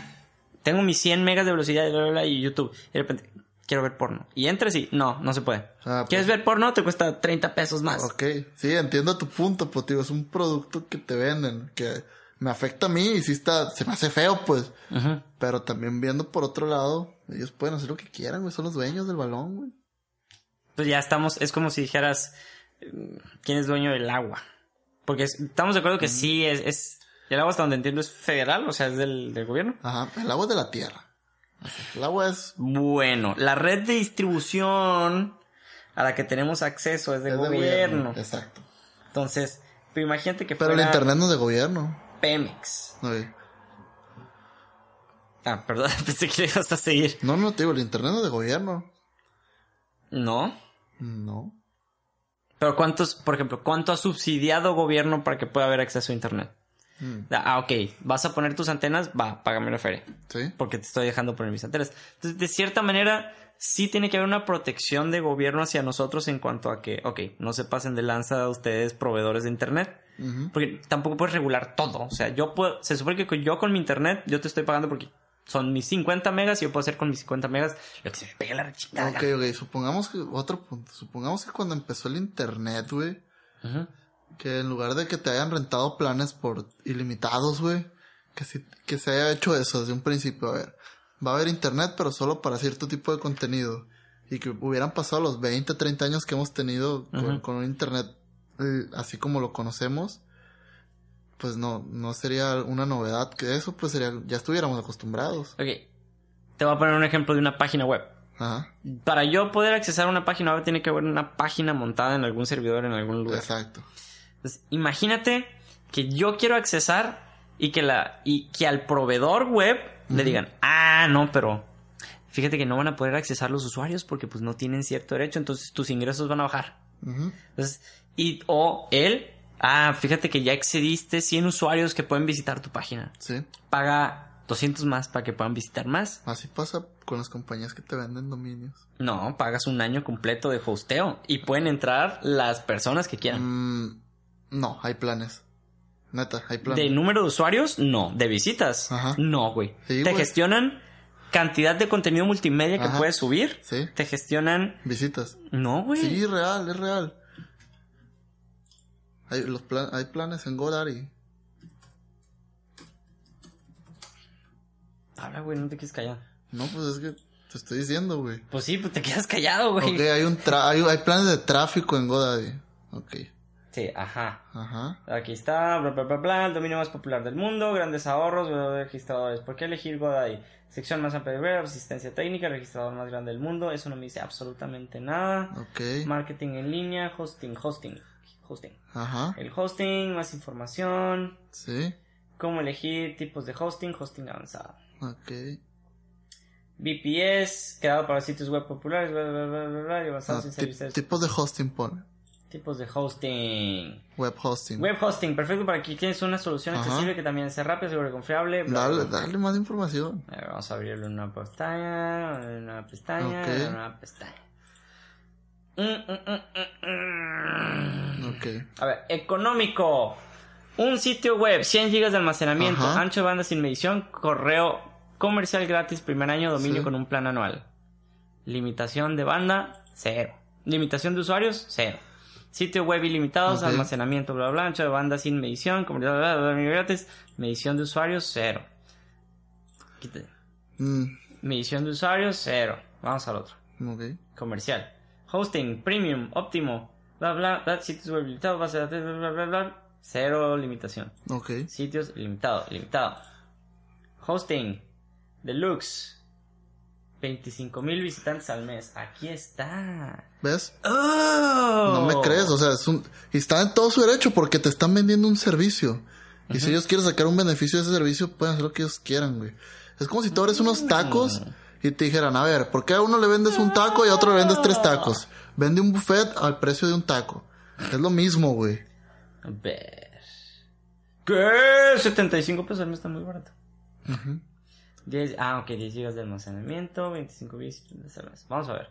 tengo mis 100 megas de velocidad y, bla, bla, bla, y YouTube. Y de repente, quiero ver porno. Y entres y, no, no se puede. Ah, ¿Quieres ver porno? Te cuesta 30 pesos más. Ok, sí, entiendo tu punto, pues digo, es un producto que te venden, que me afecta a mí y sí está, se me hace feo, pues. Pero también viendo por otro lado, ellos pueden hacer lo que quieran, güey, son los dueños del balón, güey. Pues ya estamos, es como si dijeras, eh, ¿quién es dueño del agua? Porque es- estamos de acuerdo que sí, es, es, el agua hasta donde entiendo es federal, o sea, es del, del gobierno. Ajá, el agua es de la tierra. El agua es, Bueno, la red de distribución a la que tenemos acceso es del es de gobierno. Exacto. Entonces, pero imagínate que Pero el internet no es de gobierno. Pemex. Ah, perdón, pensé que ibas a seguir. No, no, te digo, el internet no es de gobierno. No. No. Pero cuántos, por ejemplo, cuánto ha subsidiado gobierno para que pueda haber acceso a internet? Mm, Ah, ok, vas a poner tus antenas, va, págame la feria. Sí. Porque te estoy dejando poner mis antenas. Entonces, de cierta manera, sí tiene que haber una protección de gobierno hacia nosotros en cuanto a que, ok, no se pasen de lanza ustedes proveedores de internet. Porque tampoco puedes regular todo. O sea, yo puedo, se supone que yo con mi internet, yo te estoy pagando porque son mis 50 megas y yo puedo hacer con mis 50 megas lo que se me pegue la rechingada. Ok, ok, supongamos que, otro punto, supongamos que cuando empezó el internet, güey, Ujú. Que en lugar de que te hayan rentado planes por ilimitados, güey, que, si- que se haya hecho eso desde un principio, a ver, va a haber internet, pero solo para cierto tipo de contenido, y que hubieran pasado los 20, 30 años que hemos tenido con, con un internet eh, así como lo conocemos, pues no, no sería una novedad que eso, pues sería, ya estuviéramos acostumbrados. Ok. Te voy a poner un ejemplo de una página web. Ajá, Para yo poder accesar a una página web tiene que haber una página montada en algún servidor en algún lugar. exacto. Entonces, imagínate que yo quiero accesar y que la y que al proveedor web le digan, "Ah, no, pero fíjate que no van a poder accesar los usuarios porque pues no tienen cierto derecho, entonces tus ingresos van a bajar." Entonces, y o él, "Ah, fíjate que ya excediste 100 usuarios que pueden visitar tu página. Sí, Paga 200 más para que puedan visitar más." así pasa con las compañías que te venden dominios. No, pagas un año completo de hosteo y pueden entrar las personas que quieran. Mm, no, hay planes. Neta, hay planes. De número de usuarios, no. De visitas, Ajá. no, güey. Sí, Te güey. gestionan cantidad de contenido multimedia que Ajá. puedes subir. Sí, Te gestionan. visitas. No, güey. Sí, real, es real. Hay, los plan- hay planes en GoDaddy. Habla, güey, no te quedes callado. No, pues es que te estoy diciendo, güey. Pues sí, pues te quedas callado, güey. Ok, hay, un tra- hay, hay planes de tráfico en GoDaddy. Ok, Sí, ajá. ajá. Aquí está, bla, bla, bla, bla, el dominio más popular del mundo, grandes ahorros, registradores. ¿Por qué elegir GoDaddy? Sección más amplia de web, resistencia técnica, registrador más grande del mundo. Eso no me dice absolutamente nada. Ok, Marketing en línea, hosting, hosting, hosting. ajá. El hosting, más información. Sí, Cómo elegir tipos de hosting, hosting avanzado. ok. VPS, creado para sitios web populares, bla, bla, bla, bla, bla, y Ah, avanzados en ti- servicios. tipos de hosting pone. Tipos de hosting. Web hosting. Web hosting, perfecto para que tienes una solución Ajá. accesible que también sea rápida, segura y confiable. bla, Dale, bla, dale más información. A ver, vamos a abrirle una pestaña, una pestaña, una pestaña. Mm, mm, mm, mm, mm. Ok. A ver, económico. Un sitio web, 100 GB de almacenamiento, Ajá. ancho de banda sin medición, correo comercial gratis, primer año, dominio Sí. con un plan anual. Limitación de banda, cero. Limitación de usuarios, cero. Sitio web ilimitados, almacenamiento, bla, bla, ancho de banda sin medición, comercial bla, bla, bla, gratis, medición de usuarios, cero. Quítate. Mm, Medición de usuarios, cero. Vamos al otro comercial. Hosting, premium, óptimo, bla bla, bla, sitios web limitados, base de datos, bla bla bla bla, cero limitación. Ok. Sitios limitado, limitado. Hosting, deluxe, 25 mil visitantes al mes. Aquí está. ¿Ves? ¡Oh! No me crees, o sea, es un... y están en todo su derecho porque te están vendiendo un servicio. Y si ellos quieren sacar un beneficio de ese servicio, pueden hacer lo que ellos quieran, güey. Es como si tú abres unos tacos y te dijeran, a ver, ¿por qué a uno le vendes un taco y a otro le vendes tres tacos? Vende un buffet al precio de un taco. Es lo mismo, güey. A ver. ¿Qué? 75 pesos al mes está muy barato. 10, ah, ok, 10 GB de almacenamiento, 25 visitantes al mes. Vamos a ver.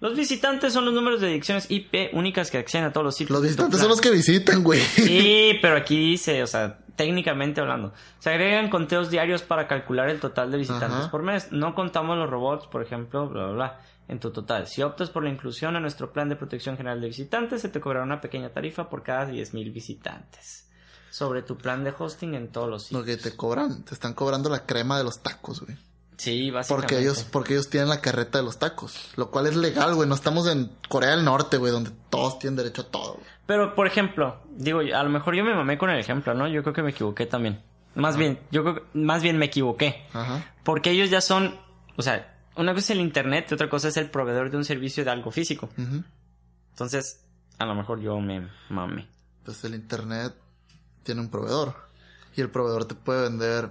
Los visitantes son los números de direcciones IP únicas que acceden a todos los sitios. Los visitantes son los que visitan, güey. Sí, pero aquí dice, o sea, técnicamente hablando, se agregan conteos diarios para calcular el total de visitantes Ajá. por mes. No contamos los robots, por ejemplo, bla, bla, bla, en tu total. Si optas por la inclusión en nuestro plan de protección general de visitantes, se te cobrará una pequeña tarifa por cada 10.000 visitantes. Sobre tu plan de hosting en todos los Lo sitios. que te cobran, te están cobrando la crema de los tacos, güey. Sí, básicamente. Porque ellos, porque ellos tienen la carreta de los tacos. Lo cual es legal, güey. No estamos en Corea del Norte, güey, donde todos tienen derecho a todo. güey. Pero, por ejemplo, digo, a lo mejor yo me mamé con el ejemplo, ¿no? Yo creo que me equivoqué también. Más bien, yo creo que, más bien me equivoqué. Ajá. Porque ellos ya son, o sea, una cosa es el internet y otra cosa es el proveedor de un servicio de algo físico. Ujú. Entonces, a lo mejor yo me mame. Pues el internet tiene un proveedor. Y el proveedor te puede vender,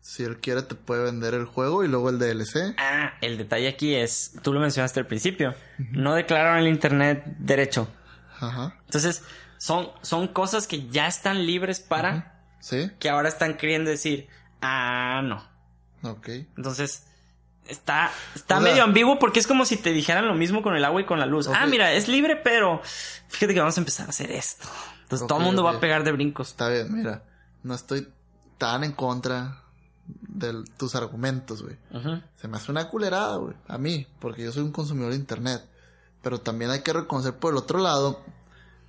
si él quiere, te puede vender el juego y luego el DLC. Ah, el detalle aquí es, tú lo mencionaste al principio, no declararon el internet derecho. Ajá. Entonces, son, son cosas que ya están libres para, ¿Sí? que ahora están queriendo decir, ah, no. Ok. Entonces, está, está O sea- medio ambiguo porque es como si te dijeran lo mismo con el agua y con la luz. Ah, mira, es libre, pero fíjate que vamos a empezar a hacer esto. Entonces todo el mundo va a pegar de brincos. Está bien, mira. No estoy tan en contra de tus argumentos, güey. Se me hace una culerada, güey. A mí, porque yo soy un consumidor de internet. Pero también hay que reconocer por el otro lado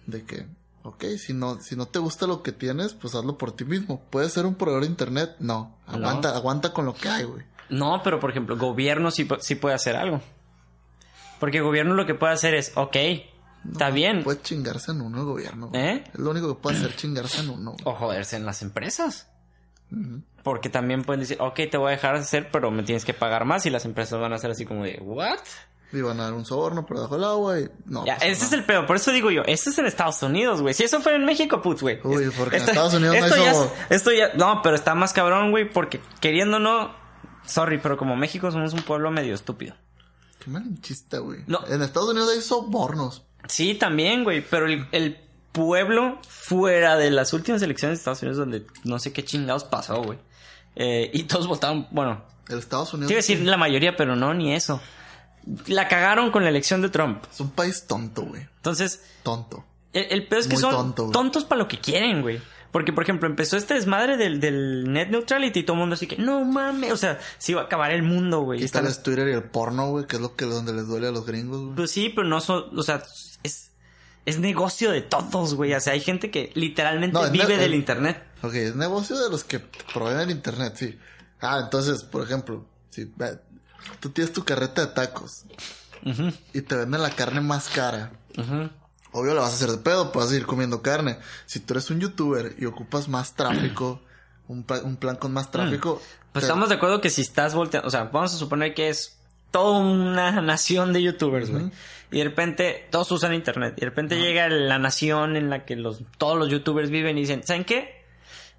de que, ok, si no, si no te gusta lo que tienes, pues hazlo por ti mismo. ¿Puedes ser un proveedor de internet? No. Aguanta, aguanta con lo que hay, güey. No, pero por ejemplo, gobierno sí, pu- sí puede hacer algo. Porque el gobierno lo que puede hacer es, ok, está bien. Puedes chingarse en uno el gobierno. güey. ¿Eh? Es lo único que puede hacer chingarse en uno. güey. O joderse en las empresas. Porque también pueden decir, ok, te voy a dejar hacer, pero me tienes que pagar más. Y las empresas van a hacer así como de, ¿what? Y van a dar un soborno por debajo del agua y no. Ya, pasa ese es el peor, por eso digo yo, esto es en Estados Unidos, güey. Si eso fue en México, putz, güey. Uy, porque en Estados Unidos no esto hay ya, sobor. es- esto ya, no, pero está más cabrón, güey, porque queriendo no, sorry, pero como México somos un pueblo medio estúpido. Qué malinchista, güey. No. En Estados Unidos hay sobornos. Sí, también, güey, pero el, el pueblo fuera de las últimas elecciones de Estados Unidos donde no sé qué chingados pasó, güey. Eh, y todos votaron, bueno, El Estados Unidos a decir la mayoría, pero no, ni eso. La cagaron con la elección de Trump. es un país tonto, güey. Entonces, Tonto. El, el peor es que Muy son tonto, tontos para lo que quieren, güey. Porque, por ejemplo, empezó este desmadre del, del net neutrality y todo el mundo así que, no mames, o sea, se iba a acabar el mundo, güey. Están- Quítales Twitter y el porno, güey, que es lo que donde les duele a los gringos, güey. Pues sí, pero no son, o sea, es, es negocio de todos, güey. O sea, hay gente que literalmente No, vive del internet. Ok, es negocio de los que proveen el internet, sí. Ah, entonces, por ejemplo, si tú tienes tu carreta de tacos y te venden la carne más cara. ujú. Obvio la vas a hacer de pedo, pues vas a seguir comiendo carne. Si tú eres un youtuber y ocupas más tráfico, un, pla- un plan con más tráfico... Pues te- estamos de acuerdo que si estás volteando, o sea, vamos a suponer que es toda una nación de youtubers, güey. Y de repente todos usan internet. Y de repente llega la nación en la que los, todos los youtubers viven y dicen, ¿saben qué?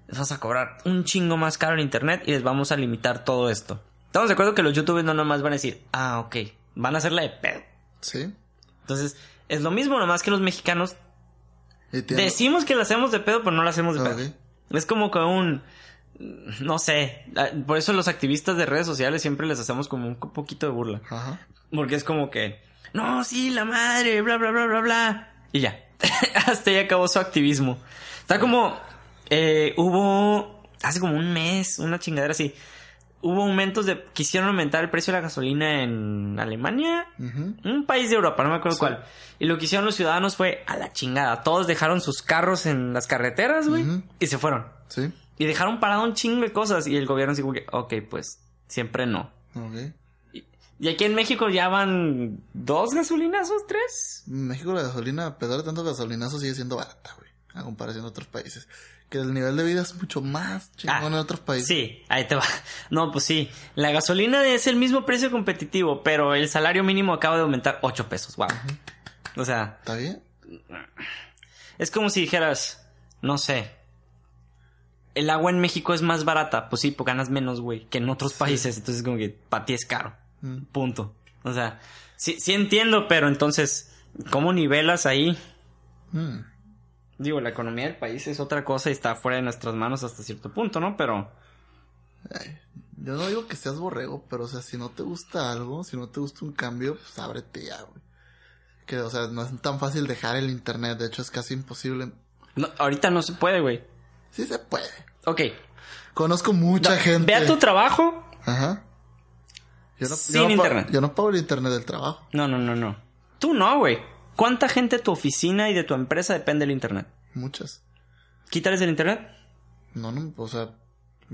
Les vamos a cobrar un chingo más caro el internet y les vamos a limitar todo esto. Estamos de acuerdo que los youtubers no nomás van a decir, ah, ok, van a hacerla de pedo. Sí. Entonces, es lo mismo, nomás que los mexicanos decimos que la hacemos de pedo, pero no la hacemos de pedo. Es como que un... No sé. Por eso los activistas de redes sociales siempre les hacemos como un poquito de burla. Ajá. Porque es como que... No, sí, la madre, bla, bla, bla, bla, bla. Y ya. Hasta ahí acabó su activismo. Está como... eh, hubo... Hace como un mes, una chingadera así. Hubo aumentos de... Quisieron aumentar el precio de la gasolina en Alemania. Un país de Europa, no me acuerdo Sí. cuál. Y lo que hicieron los ciudadanos fue a la chingada. Todos dejaron sus carros en las carreteras, güey. Y se fueron. Sí. Y dejaron parado un chingo de cosas. Y el gobierno como que, ok, pues, siempre no. Ok. Y aquí en México ya van dos gasolinazos, tres. En México la gasolina, a pesar de tanto gasolinazo, sigue siendo barata, güey. A comparación de otros países. Que el nivel de vida es mucho más chingón Ah, en otros países. Sí, ahí te va. No, pues sí. La gasolina es el mismo precio competitivo, pero el salario mínimo acaba de aumentar 8 pesos. Wow. O sea, ¿Está bien? es como si dijeras, no sé, el agua en México es más barata. Pues sí, pues ganas menos, güey, que en otros países. Entonces, como que para ti es caro. Mm. Punto. O sea, sí, sí entiendo, pero entonces, ¿cómo nivelas ahí? Mm. Digo, la economía del país es otra cosa y está fuera de nuestras manos hasta cierto punto, ¿no? Pero Ay, yo no digo que seas borrego, pero o sea, si no te gusta algo, si no te gusta un cambio, pues ábrete ya, güey. Que, o sea, no es tan fácil dejar el internet, de hecho es casi imposible. no, ahorita no se puede, güey. Sí se puede. Ok. Conozco mucha gente. Ve a tu trabajo. Ajá. Yo no, Sin yo no internet. yo no pago el internet del trabajo. No, no, no, no. Tú no, güey. ¿Cuánta gente de tu oficina y de tu empresa depende del internet? Muchas. ¿Quítales el internet? No, no, o sea,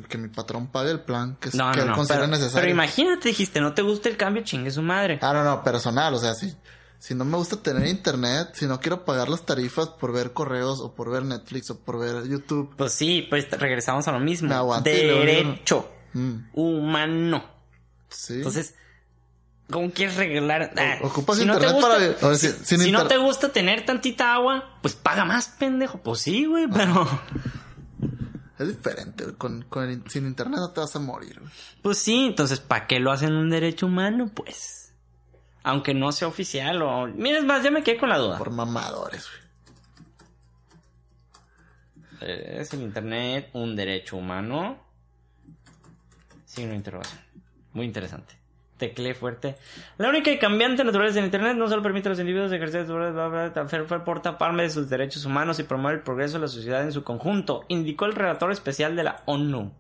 que mi patrón pague el plan que, No, que no, él no. considera Pero, necesario. pero imagínate, dijiste, no te gusta el cambio, chingue su madre. Ah, no, no, personal, o sea, si, si no me gusta tener internet, si no quiero pagar las tarifas por ver correos o por ver Netflix o por ver YouTube, Pues sí, pues regresamos a lo mismo. Luego digo- Derecho mm, humano. sí. Entonces, ¿cómo quieres regalar? Ah, ocupas si no te internet gusta, para- o sea, si- no te gusta tener tantita agua, pues paga más, pendejo. Pues sí, güey, pero... es diferente, güey, con, con el sin internet no te vas a morir, güey. Pues sí, entonces, ¿para qué lo hacen un derecho humano? Pues... Aunque no sea oficial o... Mira, es más, ya me quedé con la duda. por mamadores, güey. ¿Es el internet un derecho humano? Signo de interrogación. Muy interesante. Teclé fuerte. La única y cambiante naturaleza del internet no solo permite a los individuos ejercer su porta palma de sus derechos humanos y promover el progreso de la sociedad en su conjunto, indicó el relator especial de la ONU.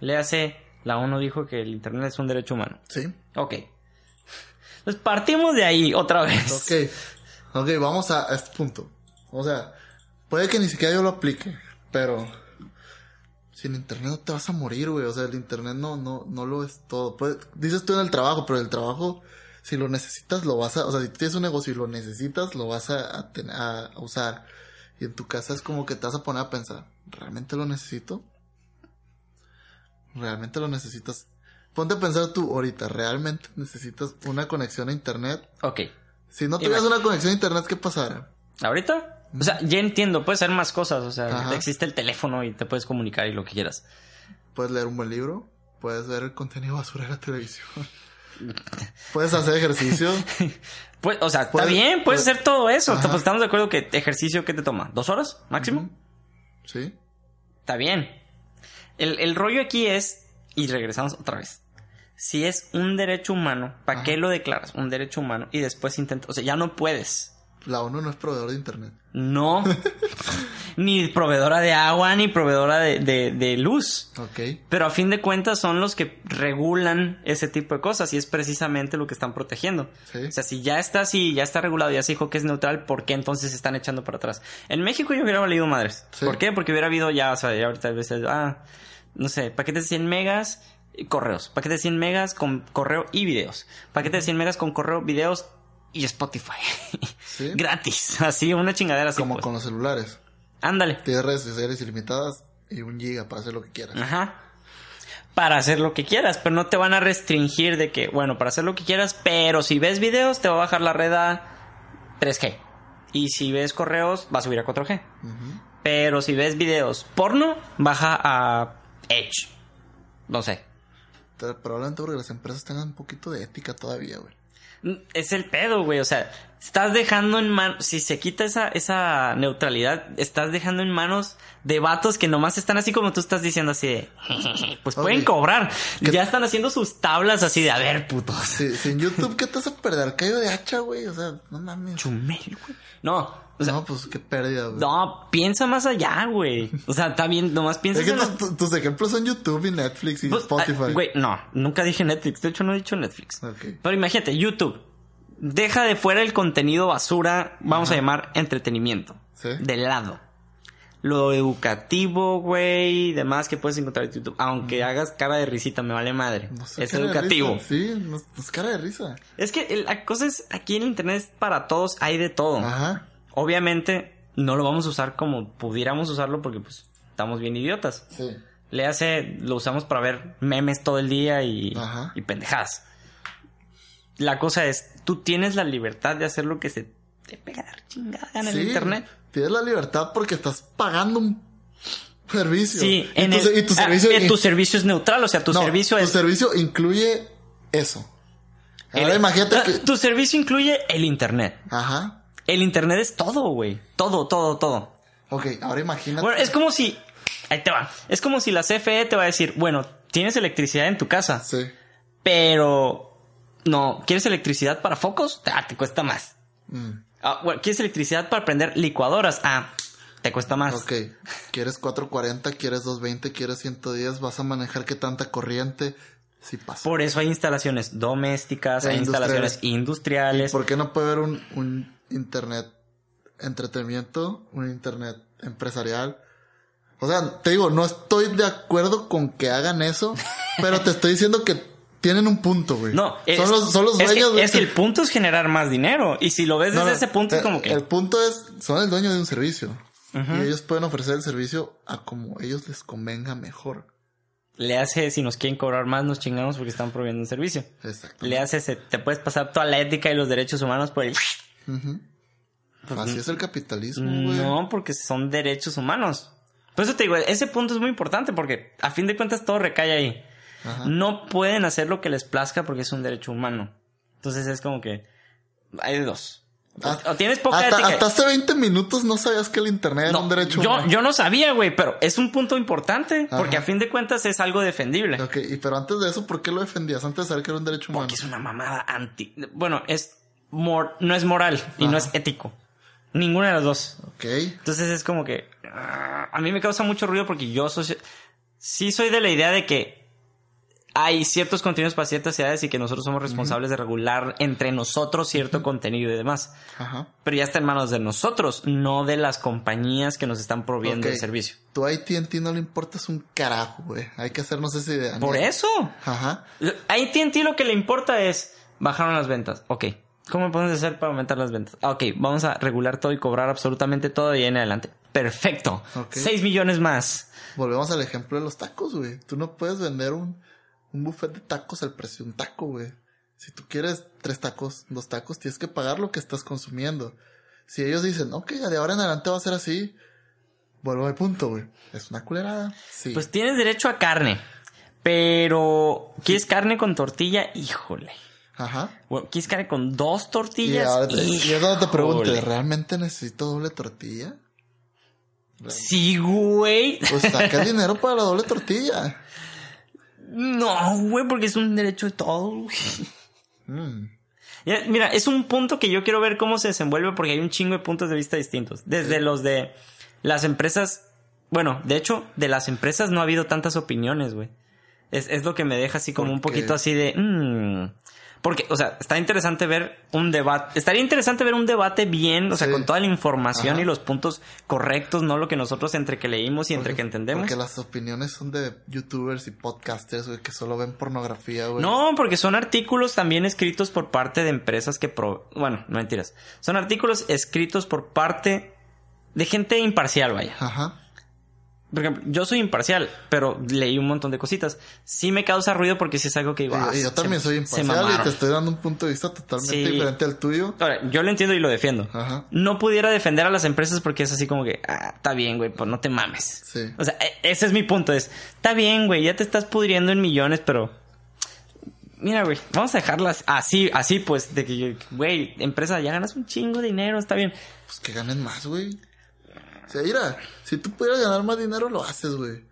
Léase, la ONU dijo que el internet es un derecho humano. Sí. Ok. Entonces partimos de ahí otra vez. Ok, ok, vamos a, a este punto. O sea, puede que ni siquiera yo lo aplique, pero sin internet no te vas a morir, güey. O sea, el internet no, no, no lo es todo. Puede- dices tú en el trabajo, pero el trabajo, si lo necesitas, lo vas a, o sea, si tienes un negocio y lo necesitas, lo vas a, a ten- a- a usar. Y en tu casa es como que te vas a poner a pensar, ¿realmente lo necesito? ¿Realmente lo necesitas? Ponte a pensar tú ahorita, ¿realmente necesitas una conexión a internet? Ok. Si no tuvieras una conexión a internet, ¿qué pasara? ¿Ahorita? O sea, ya entiendo, puedes hacer más cosas. O sea, Ajá. existe el teléfono y te puedes comunicar y lo que quieras. Puedes leer un buen libro, puedes ver el contenido basura de la televisión. puedes hacer ejercicio. Pues, o sea, está bien, puedes puedes- hacer todo eso. Ajá. Estamos de acuerdo que ejercicio, ¿qué te toma? ¿Dos horas máximo? Sí. Está bien. El, el rollo aquí es, y regresamos otra vez. Si es un derecho humano, ¿para qué lo declaras? Un derecho humano y después intentas, o sea, ya no puedes. La ONU no es proveedor de internet. No. ni proveedora de agua, ni proveedora de, de- de luz. Ok. Pero a fin de cuentas son los que regulan ese tipo de cosas y es precisamente lo que están protegiendo. Sí. O sea, si ya está así, ya está regulado, ya se dijo que es neutral, ¿por qué entonces se están echando para atrás? En México yo hubiera valido madres. Sí. ¿Por qué? Porque hubiera habido ya, o sea, ya ahorita a veces, ah, no sé, paquetes de 100 megas, y correos. Paquetes de 100 megas con correo y videos. Paquetes de 100 megas con correo, videos y Spotify. Sí. Gratis. Así, una chingadera así. Como pues. con los celulares. Ándale. Tienes redes sociales ilimitadas y un giga para hacer lo que quieras. Ajá. Para hacer lo que quieras, pero no te van a restringir de que, bueno, para hacer lo que quieras, pero si ves videos te va a bajar la red a 3G. Y si ves correos, va a subir a 4G. Ujú. Pero si ves videos porno, baja a Edge. No sé. Te- Probablemente porque las empresas tengan un poquito de ética todavía, güey. Es el pedo, güey. O sea, estás dejando en manos. Si se quita esa, esa neutralidad, estás dejando en manos de vatos que nomás están así como tú estás diciendo, así de. Pues pueden Oye, cobrar. ¿qué- Ya están haciendo sus tablas así de, a ver, putos. Si, si en YouTube, ¿qué te vas a perder? Caído de hacha, güey. O sea, no mames. Chumel, güey. No, o sea, no, pues qué pérdida, güey. no, piensa más allá, güey. O sea, está bien, nomás piensa Es que en los- tus, ejemplos son YouTube y Netflix y Pues, Spotify. ah, Güey, no, nunca dije Netflix. De hecho, no he dicho Netflix. Ok. Pero imagínate, YouTube. Deja de fuera el contenido basura, vamos a llamar entretenimiento. Sí. De lado. Lo educativo, güey, y demás que puedes encontrar en YouTube. Aunque hagas cara de risita, me vale madre. No sé, es educativo. Sí, no, es cara de risa. Es que la cosa es, aquí en internet es para todos, hay de todo. Ajá. Obviamente, no lo vamos a usar como pudiéramos usarlo porque pues estamos bien idiotas. Sí. Le hace, lo usamos para ver memes todo el día y, Ajá. y pendejadas. La cosa es, tú tienes la libertad de hacer lo que se te pega la chingada en el internet. Tienes la libertad porque estás pagando un servicio. Sí, y en tu, el, y tu ah, servicio. eh, tu servicio es neutral, o sea, tu no, servicio tu es... servicio incluye eso. Ahora el- imagínate ah, que. Tu servicio incluye el internet. Ajá. El internet es todo, güey. Todo, todo, todo. Ok, ahora imagínate. Bueno, es como si. Ahí te va. Es como si la CFE te va a decir, bueno, tienes electricidad en tu casa, Sí. pero. No, ¿quieres electricidad para focos? Ah, te cuesta más. Mm, Ah, bueno, ¿quieres electricidad para prender licuadoras? Ah, te cuesta más. ok. ¿Quieres 440? ¿Quieres 220? ¿Quieres 110? ¿Vas a manejar qué tanta corriente? Sí pasa. Por eso hay instalaciones domésticas, E hay instalaciones industriales. ¿Por qué no puede haber un, un internet entretenimiento, un internet empresarial? O sea, te digo, no estoy de acuerdo con que hagan eso, pero te estoy diciendo que tienen un punto, güey. No, es, son los, son los es que- dueños de es que el punto es generar más dinero. Y si lo ves desde no, ese punto, es como que. El punto es, son el dueño de un servicio. Y ellos pueden ofrecer el servicio a como ellos les convenga mejor. Le hace, si nos quieren cobrar más, nos chingamos porque están proveyendo un servicio. Exacto. Le hace, se- te puedes pasar toda la ética y los derechos humanos por el. Ujú. Así es el capitalismo, güey. No, porque son derechos humanos. Por eso te digo, ese punto es muy importante porque a fin de cuentas todo recae ahí. Ajá. No pueden hacer lo que les plazca porque es un derecho humano. Entonces es como que hay de dos. O- Hasta- o tienes poca hasta, ética. hasta hace 20 minutos no sabías que el internet era un derecho yo, humano. yo no sabía, güey, pero es un punto importante porque a fin de cuentas es algo defendible. Ok, y pero antes de eso, ¿por qué lo defendías? Antes de saber que era un derecho humano. Porque es una mamada anti. Bueno, es mor- no es moral y no es ético. Ninguna de las dos. Ok. Entonces es como que ah, a mí me causa mucho ruido porque yo soy sí soy de la idea de que hay ciertos contenidos para ciertas edades y que nosotros somos responsables de regular entre nosotros cierto contenido y demás. Ajá. Pero ya está en manos de nosotros, no de las compañías que nos están proveyendo Ok. el servicio. Tu AT&T no le importas un carajo, güey. Hay que hacernos esa idea. Por Ni- eso. Ajá. A AT&T lo que le importa es bajaron las ventas. Ok. ¿Cómo podemos hacer para aumentar las ventas? Ok, vamos a regular todo y cobrar absolutamente todo y en adelante. Perfecto. Ok. 6 millones más. Volvemos al ejemplo de los tacos, güey. Tú no puedes vender un, un buffet de tacos al precio de un taco, güey. Si tú quieres tres tacos, dos tacos, tienes que pagar lo que estás consumiendo. Si ellos dicen, ok, de ahora en adelante va a ser así, vuelvo al punto, güey. Es una culerada. Sí. Pues tienes derecho a carne. Pero, ¿quieres carne con tortilla? Híjole. Ajá. Bueno, ¿quieres carne con dos Y tortillas? ahora te, y es donde te pregunto. ¿realmente necesito doble tortilla? Sí, güey. Pues saca el dinero para la doble tortilla. No, güey, porque es un derecho de todo, güey. Mm. Mira, es un punto que yo quiero ver cómo se desenvuelve porque hay un chingo de puntos de vista distintos. Desde los de las empresas. Bueno, de hecho, de las empresas no ha habido tantas opiniones, güey. Es, es lo que me deja así como un poquito así de. mm. Porque, o sea, está interesante ver un debate. Estaría interesante ver un debate bien, o sea, Sí. con toda la información Ajá. y los puntos correctos, no lo que nosotros entre que leímos y entre que entendemos. Porque las opiniones son de youtubers y podcasters, güey, que solo ven pornografía, güey. No, porque son artículos también escritos por parte de empresas que... Pro... Bueno, no mentiras. Son artículos escritos por parte de gente imparcial, vaya. Ajá. Por ejemplo, yo soy imparcial, pero leí un montón de cositas. Sí me causa ruido porque sí es algo que digo... ah, yo se- también soy imparcial y te estoy dando un punto de vista totalmente Sí. diferente al tuyo. Ahora, yo lo entiendo y lo defiendo. Ajá. No pudiera defender a las empresas porque es así como que, ah, está bien, güey, pues no te mames. Sí. O sea, e- ese es mi punto, es, está bien, güey, ya te estás pudriendo en millones, pero... Mira, güey, vamos a dejarlas así, así pues, de que, güey, empresa, ya ganas un chingo de dinero, está bien. Pues que ganen más, güey. Sea, mira, si tú pudieras ganar más dinero, lo haces, güey.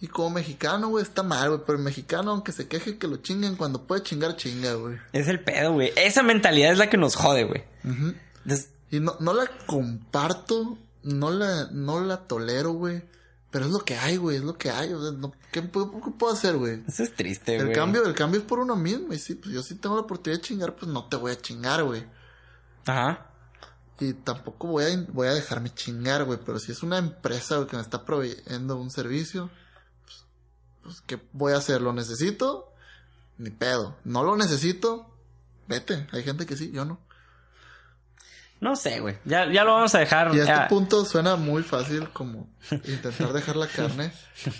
Y como mexicano, güey, está mal, güey. Pero el mexicano, aunque se queje que lo chinguen, cuando puede chingar, chinga, güey. Es el pedo, güey. Esa mentalidad es la que nos jode, güey. Entonces, Y no, no la comparto, no la, no la tolero, güey. Pero es lo que hay, güey, es lo que hay. O sea, no- ¿qué, puedo- qué puedo hacer, güey? eso es triste, El güey. cambio, el cambio es por uno mismo. Y sí, pues yo sí tengo la oportunidad de chingar, pues no te voy a chingar, güey. Ajá. Y tampoco voy a, voy a dejarme chingar, güey. Pero si es una empresa, güey, que me está proveyendo un servicio, pues, pues, ¿qué voy a hacer? ¿Lo necesito? Ni pedo. ¿No lo necesito? Vete. Hay gente que sí, yo no. No sé, güey. Ya, ya lo vamos a dejar. Y a este punto suena muy fácil como intentar dejar la carne.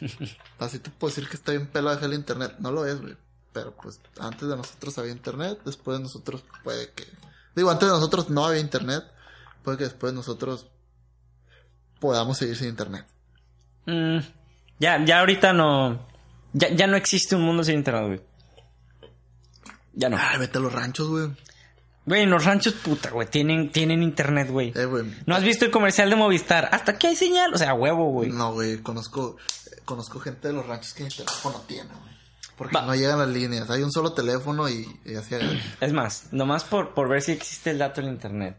Así te puedo decir que está bien pelo dejar el internet. No lo es, güey. Pero pues antes de nosotros había internet, después de nosotros puede que... Digo, antes de nosotros no había internet. Puede que después nosotros podamos seguir sin internet. mm, ya, ya ahorita no. Ya, ya no existe un mundo sin internet, güey. Ya no. Ay, vete a los ranchos, güey. Güey, en los ranchos, puta, güey, tienen, tienen internet, güey. Eh, güey. ¿No has visto el comercial de Movistar? Hasta aquí hay señal, o sea, huevo, güey. No, güey, conozco, conozco gente de los ranchos que ni teléfono tiene, güey. Porque Va. no llegan las líneas. Hay un solo teléfono y, y así. Es más, nomás por, por ver si existe el dato en internet.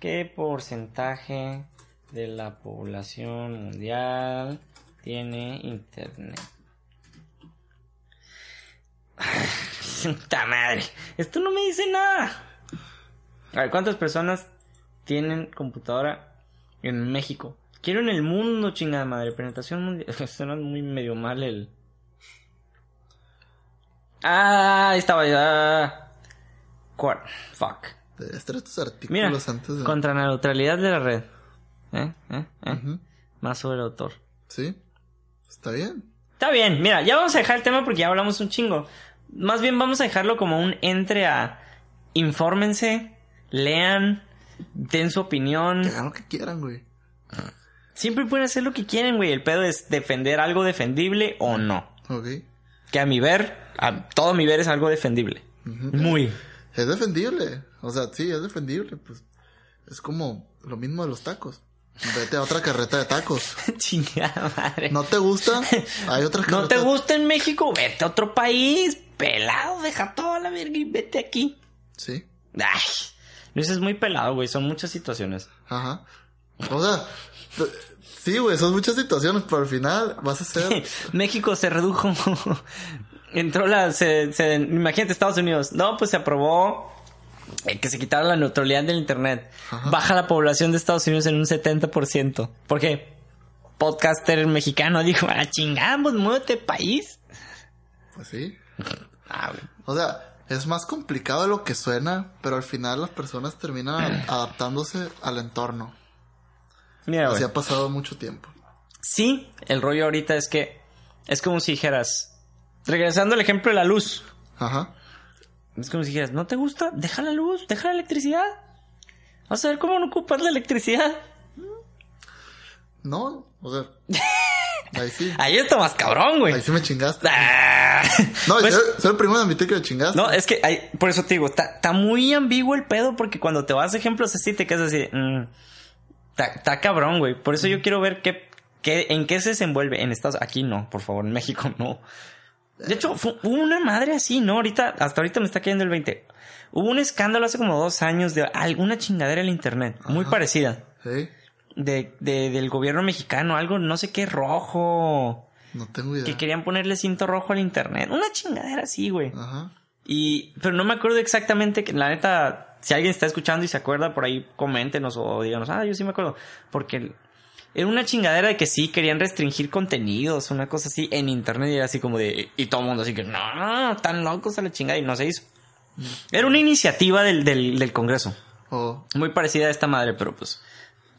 ¿Qué porcentaje de la población mundial tiene internet? ¡Puta madre! Esto no me dice nada. A ver, ¿cuántas personas tienen computadora en México? Quiero en el mundo, chingada madre. Penetración mundial. Suena muy medio mal el. Ah, estaba ya. Fuck. Estar estos artículos Mira, antes de. contra la neutralidad de la red. ¿Eh? ¿Eh? ¿Eh? Más sobre el autor. Sí. Está bien. Está bien, mira, ya vamos a dejar el tema porque ya hablamos un chingo. Más bien vamos a dejarlo como un entre a infórmense, lean, den su opinión. Que hagan lo que quieran, güey. Siempre pueden hacer lo que quieren, güey. El pedo es defender algo defendible o no. Ok. Que a mi ver, a todo mi ver es algo defendible. Muy. Es defendible. O sea, sí, es defendible. Pues es como lo mismo de los tacos. Vete a otra carreta de tacos. Chingada madre. ¿No te gusta? Hay otra carreta. ¿No te gusta en México? Vete a otro país. Pelado, deja toda la verga y vete aquí. Sí. Ay, Luis es muy pelado, güey. Son muchas situaciones. Ajá. O sea, sí, güey, son muchas situaciones, pero al final vas a ser. México se redujo. Entró la. Se, se- imagínate Estados Unidos. No, pues se aprobó que se quitara la neutralidad del Internet. Ajá. Baja la población de Estados Unidos en un 70%. ¿Por qué? Podcaster mexicano dijo: Ah, chingamos, muévete país. Pues sí. Ah. O sea, es más complicado de lo que suena, pero al final las personas terminan adaptándose al entorno. Mira. Así ha pasado mucho tiempo. Sí, el rollo ahorita es que es como si dijeras, regresando al ejemplo de la luz, Ajá. Es como si dijeras, ¿no te gusta? Deja la luz, deja la electricidad. Vas a ver cómo no ocupas la electricidad. No, o sea. Ahí sí. Ahí está más cabrón, güey. Ahí sí me chingaste. Ah. No, Pues, soy, el primero en admitir que me chingaste. no, es que hay- por eso te digo, está, está muy ambiguo el pedo porque cuando te vas a ejemplos así te quedas así, mm, está, está cabrón, güey. Por eso yo quiero ver qué, qué, en qué se desenvuelve en Estados Aquí no, por favor, en México no. De hecho, hubo una madre así, ¿no? Ahorita, hasta ahorita me está cayendo el 20. Hubo un escándalo hace como dos años de alguna chingadera en el internet, muy Ajá. parecida. Sí. De, de- del gobierno mexicano, algo, no sé qué, rojo. No tengo idea. Que querían ponerle cinto rojo al internet. Una chingadera así, güey. Ajá. Y, pero no me acuerdo exactamente que, la neta, si alguien está escuchando y se acuerda, por ahí coméntenos o díganos, ah, yo sí me acuerdo. Porque era una chingadera de que sí querían restringir contenidos, una cosa así en internet y era así como de, y todo el mundo así que, no, tan locos a la chingada y no se hizo. Era una iniciativa del, del, del Congreso, O muy parecida a esta madre, pero pues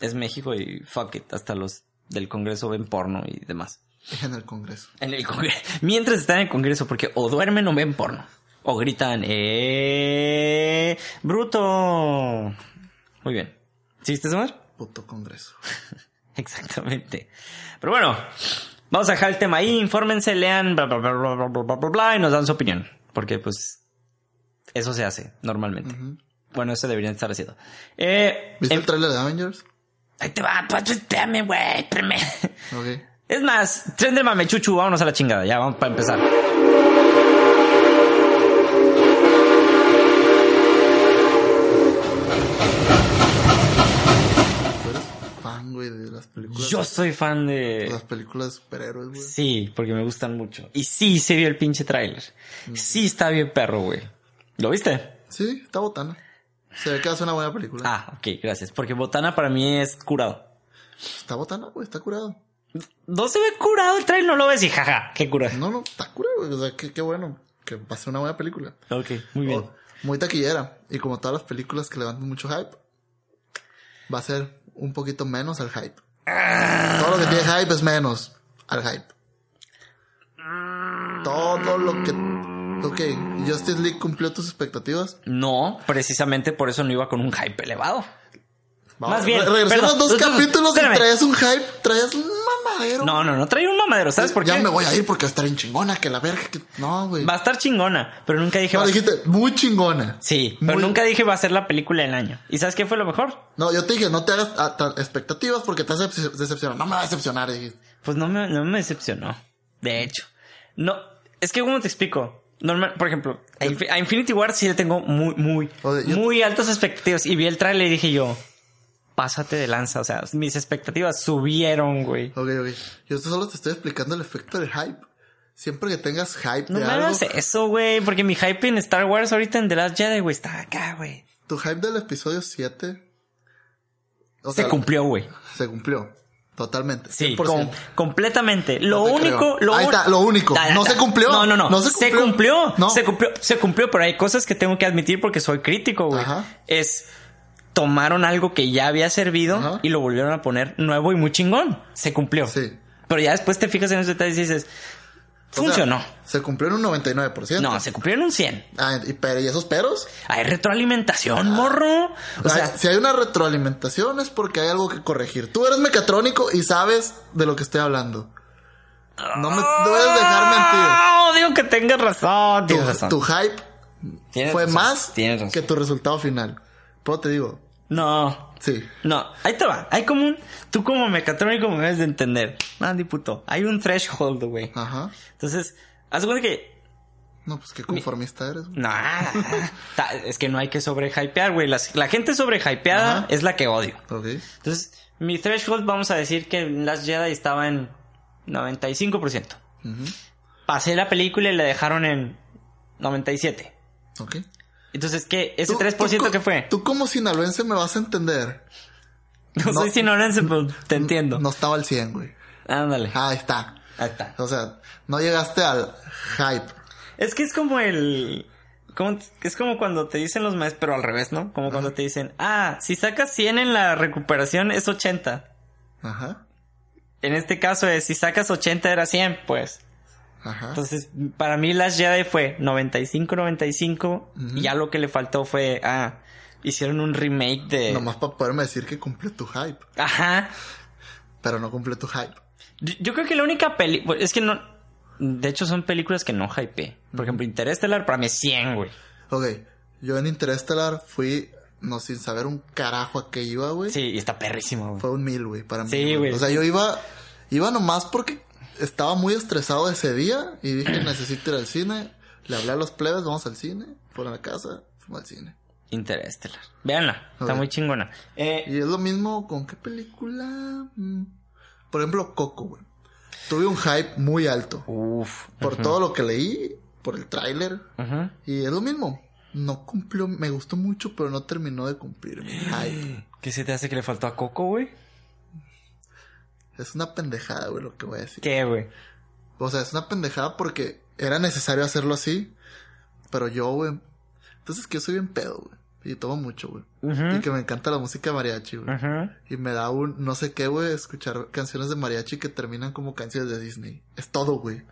es México y fuck it, hasta los del Congreso ven porno y demás. en el Congreso. En el Congreso. Mientras están en el Congreso, porque o duermen o ven porno. O gritan, ¡eh! ¡Bruto! Muy bien. ¿Sí viste eso, Mar? Puto Congreso. Exactamente. Pero bueno, vamos a dejar el tema ahí, infórmense, lean, bla, bla, bla, bla, bla, bla, bla, bla y nos dan su opinión. Porque pues eso se hace normalmente. Bueno, eso deberían estar haciendo. Eh, ¿Viste em el trailer de Avengers? Ahí te va, pues, pues espérame, güey, espérame. Okay. Es más, tren del mame, chuchu, vámonos a la chingada, ya, vamos para empezar. Güey, de las películas? Yo soy fan de... Las películas de superhéroes, güey. Sí, porque me gustan mucho. Y sí, se vio el pinche tráiler. Sí está bien perro, güey. ¿Lo viste? Sí, está botana. Se ve que hace una buena película. Ah, ok, gracias. Porque Botana para mí es curado. Está botana, güey, está curado. No se ve curado el trailer, no lo ves y jaja, qué cura. No, no, está curado, güey. O sea, qué, qué bueno. Que va a ser una buena película. Ok, muy bien. Muy taquillera. Y como todas las películas que levantan mucho hype, va a ser un poquito menos al hype. Todo lo que tiene hype es menos al hype. Todo lo que... Ok, Justice League cumplió tus expectativas. No, precisamente por eso no iba con un hype elevado. Vamos, Más bien, re- dos capítulos espérame. y traías un hype, una mamadero. No, no, no traía un mamadero, ¿sabes por ya qué? me voy a ir porque va a estar en chingona, que la verga, que... No, güey. Va a estar chingona, pero nunca dije... No, va dijiste, muy chingona. Sí, pero nunca dije va a ser la película del año. ¿Y sabes qué fue lo mejor? No, yo te dije, no te hagas expectativas porque te vas a decep- decepcionar. No me va a decepcionar, dijiste. Pues no me, no me decepcionó. De hecho. No, es que ¿cómo te explico? Normal, por ejemplo, a, Infi- a Infinity War sí le tengo muy, muy, Oye, muy altas expectativas. Y vi el trailer y dije yo, pásate de lanza. O sea, mis expectativas subieron, güey. Ok, ok. Yo solo te estoy explicando el efecto del hype. Siempre que tengas hype No de me algo, hagas eso, güey. Porque mi hype en Star Wars ahorita en The Last Jedi, güey, está acá, güey. tu hype del episodio 7 o Se sea, cumplió, güey. Se cumplió. Totalmente. Sí, 100%. com- completamente. Lo No único, lo Ahí está, lo único. Da, da, No se cumplió. No, no, no. No se Se cumplió. cumplió. No. Se cumplió. Se cumplió, pero hay cosas que tengo que admitir porque soy crítico, güey. Ajá. Es tomaron algo que ya había servido Ajá. y lo volvieron a poner nuevo y muy chingón. Se cumplió. Sí. Pero ya después te fijas en esos detalles y dices, O sea, funcionó. se cumplió en un 99%. no, se cumplió en un 100. Ah, y, pero, ¿y esos peros? Hay retroalimentación, morro. O sea, si hay una retroalimentación es porque hay algo que corregir. Tú eres mecatrónico y sabes de lo que estoy hablando. No me puedes dejar mentir. No, digo que tengas razón. Tu, Tienes razón. tu hype Tienes fue razón, más Tienes razón. que tu resultado final. Pero te digo, No. sí. No, ahí te va. Hay como un. Tú como mecatrónico me debes de entender. Andy puto. Hay un threshold, güey. Ajá. Entonces, haz cuenta que. No, pues qué conformista eres. güey. No, es que no hay que sobrehypear, güey. Las- La gente sobrehypeada Ajá. es la que odio. Ok. Entonces, mi threshold, vamos a decir que Last Jedi estaba en 95%. Ujú. Pasé la película y la dejaron en 97. Ok. Entonces, ¿qué? ¿Ese Tú- 3% tú qué fue? Tú como sinaloense me vas a entender. No, no- soy sinaloense, pero te entiendo. No estaba al 100, güey. Ándale. Ahí está. Ahí está. O sea, no llegaste al hype. Es que es como el... Como, es como cuando te dicen los maestros, pero al revés, ¿no? Como cuando te dicen, ah, si sacas 100 en la recuperación es 80. Ajá. En este caso es, si sacas 80 era 100, pues. Ajá. Entonces, para mí Last Jedi fue 95-95 y ya lo que le faltó fue, ah, hicieron un remake de... Nomás para poderme decir que cumplió tu hype. Ajá. Pero no cumplió tu hype. Yo, yo creo que la única peli... Es que no... De hecho, son películas que no hypeé. Por ejemplo, Interstellar para mí es 100, güey. Ok. Yo en Interstellar fui, no sin saber un carajo a qué iba, güey. Sí, y está perrísimo, güey. Fue un mil, güey, para mí. Sí, güey. O sea, yo iba, iba nomás porque estaba muy estresado ese día y dije, necesito ir al cine. Le hablé a los plebes, vamos al cine. Fueron a la casa, fuimos al cine. Interstellar. Véanla, está muy chingona. Eh, Y es lo mismo con qué película. Mm. Por ejemplo, Coco, güey. Tuve un hype muy alto. uf. Por todo lo que leí, por el tráiler. Ujú. Y es lo mismo. No cumplió, me gustó mucho, pero no terminó de cumplir mi hype. ¿Qué se te hace que le faltó a Coco, güey? Es una pendejada, güey, lo que voy a decir. ¿Qué, güey? O sea, es una pendejada porque era necesario hacerlo así. Pero yo, güey. Entonces que yo soy bien pedo, güey. Y tomo mucho, güey. Y que me encanta la música mariachi, güey. Ujú. Y me da un no sé qué, güey, escuchar canciones de mariachi que terminan como canciones de Disney. Es todo, güey.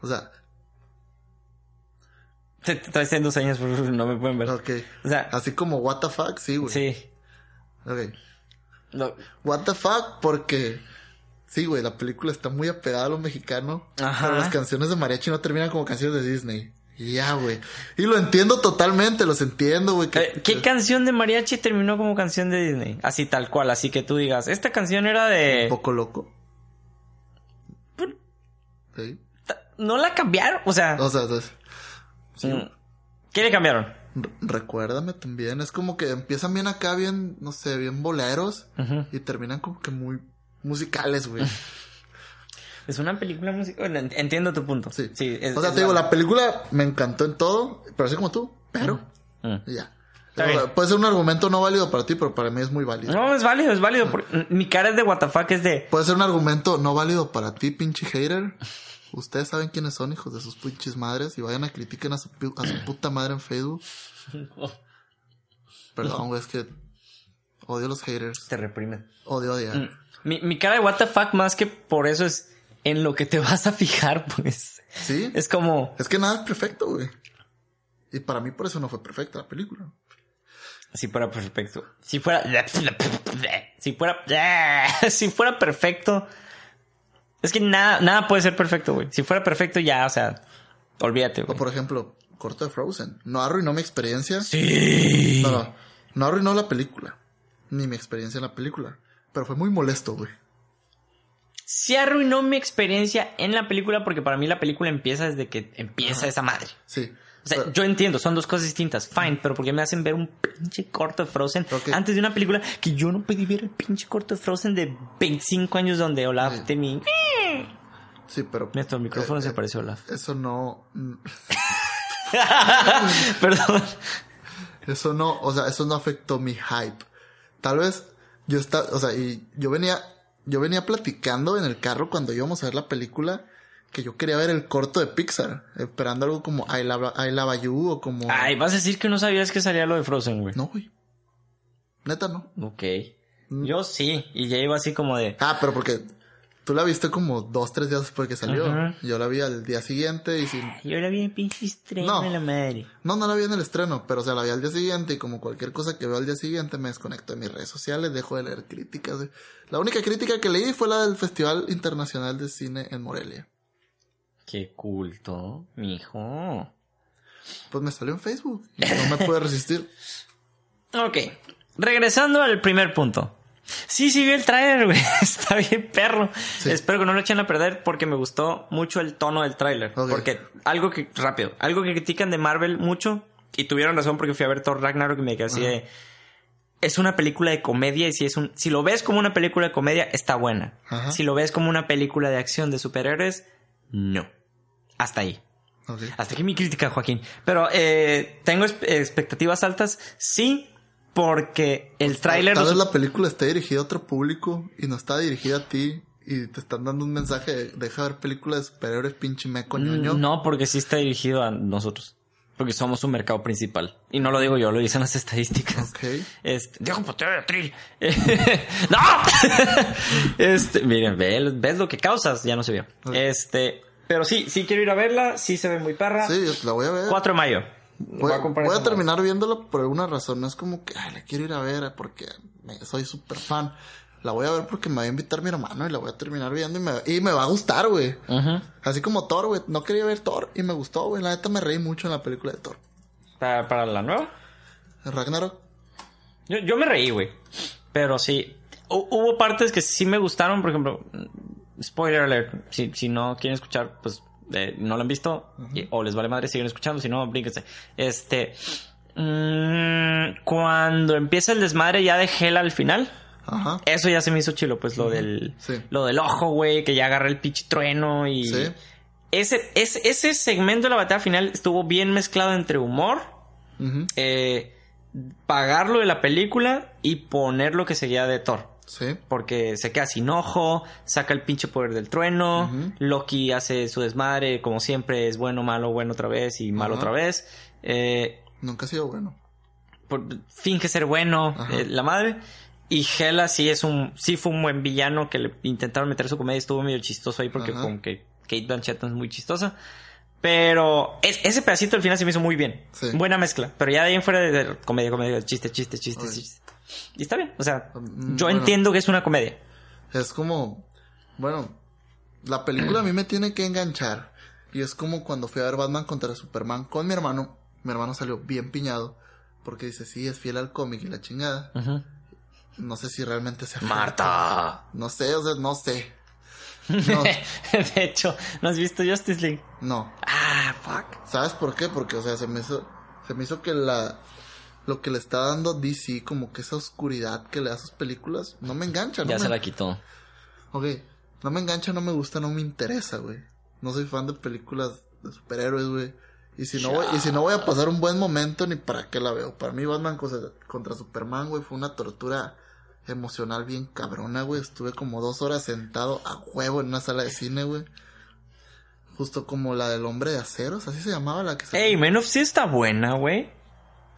O sea, Te, traes en dos años, no me pueden ver. ok. O sea, Así como what the fuck, sí, güey. sí. Ok. Lo- What the fuck, porque sí, güey, la película está muy apegada a lo mexicano. Ajá. Pero las canciones de mariachi no terminan como canciones de Disney. Ya, güey. Y lo entiendo totalmente, los entiendo, güey. que- Eh, ¿Qué canción de mariachi terminó como canción de Disney? Así tal cual, así que tú digas, esta canción era de... Un poco loco. Sí. ¿No la cambiaron? O sea, O sea, sí, mm, ¿qué le cambiaron? Recuérdame también. Es como que empiezan bien acá, bien, no sé, bien boleros. Y terminan como que muy musicales, güey. Es una película musical. Entiendo tu punto. Sí. sí es- o sea, es te digo, la- la película me encantó en todo, pero así como tú, pero Mm. y ya. Está puede ser un argumento no válido para ti, pero para mí es muy válido. No, es válido, es válido. por- Mi cara es de WTF, es de... Puede ser un argumento no válido para ti, pinche hater. Ustedes saben quiénes son, hijos de sus pinches madres, y vayan a critiquen a su, a su puta madre en Facebook. Perdón, güey, es que odio a los haters. Te reprimen. Odio odiar. Mm. Mi, mi cara de WTF más que por eso es en lo que te vas a fijar, pues. ¿Sí? Es como... Es que nada es perfecto, güey. Y para mí por eso no fue perfecta la película. Si fuera perfecto. Si fuera. Si fuera. Si fuera perfecto. Es que nada, nada puede ser perfecto, güey. Si fuera perfecto, ya, o sea. Olvídate, O güey. por ejemplo, corto de Frozen. No arruinó mi experiencia. Sí. No, no. No arruinó la película. Ni mi experiencia en la película. Pero fue muy molesto, güey. Sí arruinó mi experiencia en la película porque para mí la película empieza desde que empieza esa madre. Sí. O sea, Pero- yo entiendo, son dos cosas distintas, fine, pero porque me hacen ver un pinche corto de Frozen antes de una película que yo no pedí ver el pinche corto de Frozen de 25 años donde Olaf Sí. tenía... sí, pero. Nuestro micrófono eh, se eh, parece a Olaf. Eso no. mm, Perdón. Eso no. O sea, eso no afectó mi hype. Tal vez yo estaba. O sea, y yo venía. Yo venía platicando en el carro cuando íbamos a ver la película. Que yo quería ver el corto de Pixar. Esperando algo como I Love, I Love You o como. Ay, vas a decir que no sabías que salía lo de Frozen, güey. No, güey. Neta, no. Ok. Yo sí, y ya iba así como de... Ah, pero porque tú la viste como dos, tres días después que salió. Yo la vi al día siguiente y sin... Yo la vi en pinche estreno No. la madre. No, no la vi en el estreno, pero o sea, la vi al día siguiente y como cualquier cosa que veo al día siguiente me desconecto de mis redes sociales, dejo de leer críticas. La única crítica que leí fue la del Festival Internacional de Cine en Morelia. Qué culto, mijo. Pues me salió en Facebook. No me pude resistir. Ok, regresando al primer punto. Sí, sí vi el tráiler, güey. Está bien perro. Sí. Espero que no lo echen a perder porque me gustó mucho el tono del tráiler. Porque algo que, rápido, algo que critican de Marvel mucho, y tuvieron razón porque fui a ver Thor Ragnarok y me quedé así de... Es una película de comedia y si es un... Si lo ves como una película de comedia, está buena. Si lo ves como una película de acción de superhéroes, no. Hasta ahí. Hasta aquí mi crítica, Joaquín. Pero eh, tengo expectativas altas, sí, porque el tráiler... Tal vez la película esté dirigida a otro público y no está dirigida a ti y te están dando un mensaje de deja ver películas de superhéroes pinche meco ñoño. No, porque sí está dirigido a nosotros. Porque somos un mercado principal. Y no lo digo yo, lo dicen las estadísticas. Ok. Este, Potero de Atril. ¡No! este, miren, ve- ves lo que causas, ya no se vio. Este, pero sí, sí quiero ir a verla, sí se ve muy perra. Sí, la voy a ver. 4 de mayo. Voy, a voy terminar viéndola por alguna razón. No es como que ay, la quiero ir a ver porque me- soy súper fan. La voy a ver porque me va a invitar mi hermano y la voy a terminar viendo y me, y me va a gustar, güey. Ujú. Así como Thor, güey. No quería ver Thor y me gustó, güey. La neta me reí mucho en la película de Thor. ¿Para, para la nueva? Ragnarok. Yo, yo me reí, güey. Pero sí. Hu- hubo partes que sí me gustaron, por ejemplo. Spoiler alert. Si, si no quieren escuchar, pues eh, no lo han visto. y- o les vale madre, siguen escuchando. Si no, brínquense. Este. mm, cuando empieza el desmadre ya de Hela al final. Ajá. Eso ya se me hizo chilo, pues lo del. Sí. Lo del ojo, güey, que ya agarra el pinche trueno y. Sí. Ese, ese, ese segmento de la batalla final estuvo bien mezclado entre humor eh, pagarlo de la película y poner lo que seguía de Thor. Sí. Porque se queda sin ojo, saca el pinche poder del trueno. Loki hace su desmadre, como siempre es bueno, malo, bueno otra vez y malo otra vez. Eh, Nunca ha sido bueno. por- finge ser bueno, eh, la madre. Y Hela sí es un, sí fue un buen villano que le intentaron meter su comedia, estuvo medio chistoso ahí porque como que Kate Blanchett es muy chistosa. Pero es- ese pedacito al final se me hizo muy bien. Sí. Buena mezcla. Pero ya de ahí en fuera de, de comedia, comedia, chiste, chiste, chiste, chiste. Y está bien. O sea, Mm, yo bueno. entiendo que es una comedia. Es como, bueno, la película a mí me tiene que enganchar. Y es como cuando fui a ver Batman contra Superman con mi hermano. Mi hermano salió bien piñado. Porque dice, sí, es fiel al cómic y la chingada. No sé si realmente sea. Marta. No sé, o sea, no sé. No, de hecho, ¿no has visto Justice League? no. Ah, fuck. ¿Sabes por qué? Porque, o sea, se me hizo, se me hizo que la, lo que le está dando DC, como que esa oscuridad que le da a sus películas, no me engancha, ¿no? Ya me- se la quitó. Ok, no me engancha, no me gusta, no me interesa, güey. No soy fan de películas de superhéroes, güey. Y si no voy, y si no voy a pasar un buen momento, ni para qué la veo. Para mí Batman contra, contra Superman, güey, fue una tortura emocional bien cabrona, güey. Estuve como dos horas sentado a huevo en una sala de cine, güey. Justo como la del hombre de aceros, así se llamaba la que se... Ey, Man of Steel está buena, güey.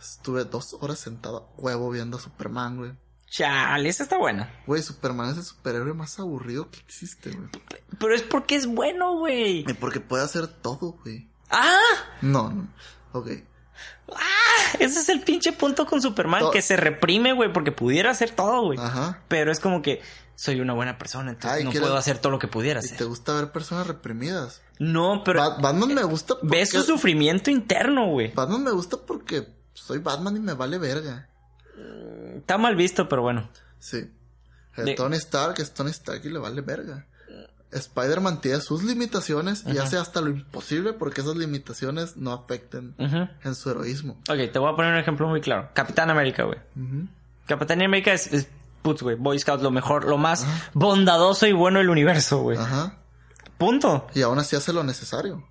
Estuve dos horas sentado a huevo viendo a Superman, güey. Chale, esta está buena. Güey, Superman es el superhéroe más aburrido que existe, güey. Pero es porque es bueno, güey. Y porque puede hacer todo, güey. Ah, No, no. Ok. ah, ese es el pinche punto con Superman, To- que se reprime, güey, porque pudiera hacer todo, güey. Ajá. Pero es como que soy una buena persona, entonces Ay, no ¿quieres- puedo hacer todo lo que pudiera Y te hacer. gusta ver personas reprimidas. No, pero Ba- Batman me gusta porque... ves su sufrimiento interno, güey. Batman me gusta porque soy Batman y me vale verga. Está mal visto, pero bueno. Sí. De- Tony Stark es Tony Stark y le vale verga. Spider-Man tiene sus limitaciones y hace hasta lo imposible porque esas limitaciones no afecten en su heroísmo. Ok, te voy a poner un ejemplo muy claro. Capitán América, güey. Capitán América es, es putz, güey, Boy Scout, lo mejor, lo más bondadoso y bueno del universo, güey. Ajá. Punto. Y aún así hace lo necesario.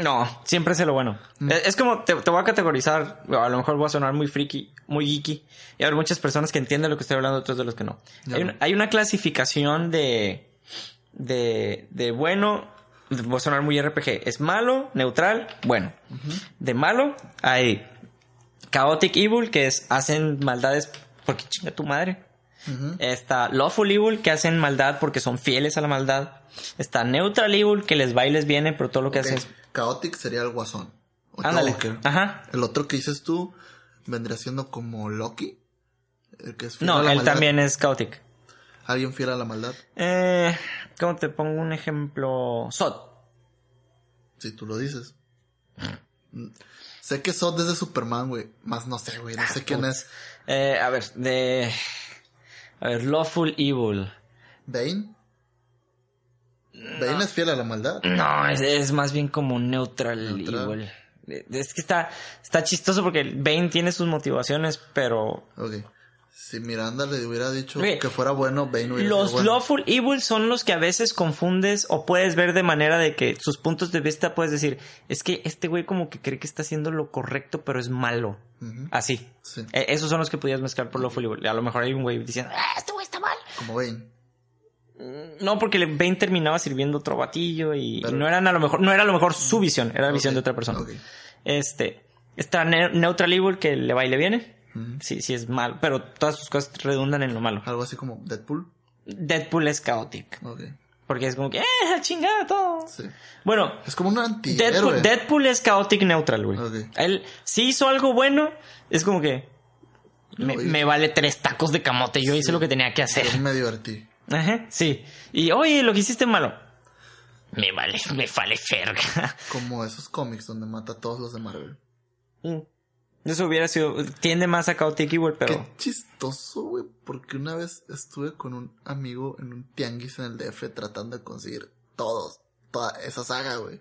Mm, No, siempre es lo bueno. Es, es como, te, te voy a categorizar, a lo mejor voy a sonar muy friki, muy geeky, y habrá muchas personas que entienden lo que estoy hablando, otros de los que no. Hay una, hay una clasificación de, de, de bueno, voy a sonar muy RPG, es malo, neutral, bueno. De malo hay Chaotic Evil, que es, hacen maldades porque chinga tu madre. Está Lawful Evil, que hacen maldad porque son fieles a la maldad. Está Neutral Evil, que les va y les viene, pero todo lo que Ok. hacen es... Chaotic sería el guasón. O Ándale. Joker. Ajá. El otro que dices tú vendría siendo como Loki. El que es fiel No, a la él maldad. también es Chaotic. Alguien fiel a la maldad. Eh, ¿Cómo te pongo un ejemplo? Sod. Si tú lo dices. Sé que Zod es de Superman, güey. Más no sé, güey. No sé quién es. Eh, a ver, de... A ver, Lawful Evil. ¿Bane? Bane es fiel a la maldad. No, es, es más bien como Neutral, Neutral. Evil. Es que está, está chistoso porque Bane tiene sus motivaciones, pero Ok. Si Miranda le hubiera dicho que fuera bueno, Bane hubiera Los sido bueno. Lawful Evil son los que a veces confundes o puedes ver de manera de que sus puntos de vista puedes decir, es que este güey como que cree que está haciendo lo correcto, pero es malo. Así. Sí. Eh, esos son los que podías mezclar por Lawful Evil. A lo mejor hay un güey diciendo, ah, este güey está mal. Como Bane. No, porque Bane terminaba sirviendo otro batillo y, no eran a lo mejor, no era a lo mejor su visión, era la visión de otra persona. Este, está Ne- Neutral Evil que le va y le viene. Sí, sí es mal, pero todas sus cosas redundan en lo malo. Algo así como Deadpool. Deadpool es chaotic. Ok. Porque es como que, eh, chingada todo. Sí. Bueno, Es como un antihéroe. Deadpool, Deadpool es chaotic neutral, güey. Ok. Él sí hizo algo bueno, es como que me, vale tres tacos de camote, yo hice lo que tenía que hacer. Pero me divertí. Ajá, sí. Y oye, lo que hiciste malo. Me vale, me vale verga. Como esos cómics donde mata a todos los de Marvel. Mm. Eso hubiera sido, tiende más a chaotic evil, pero Qué chistoso, güey. Porque una vez estuve con un amigo en un tianguis en el DF tratando de conseguir todos. Toda esa saga, güey.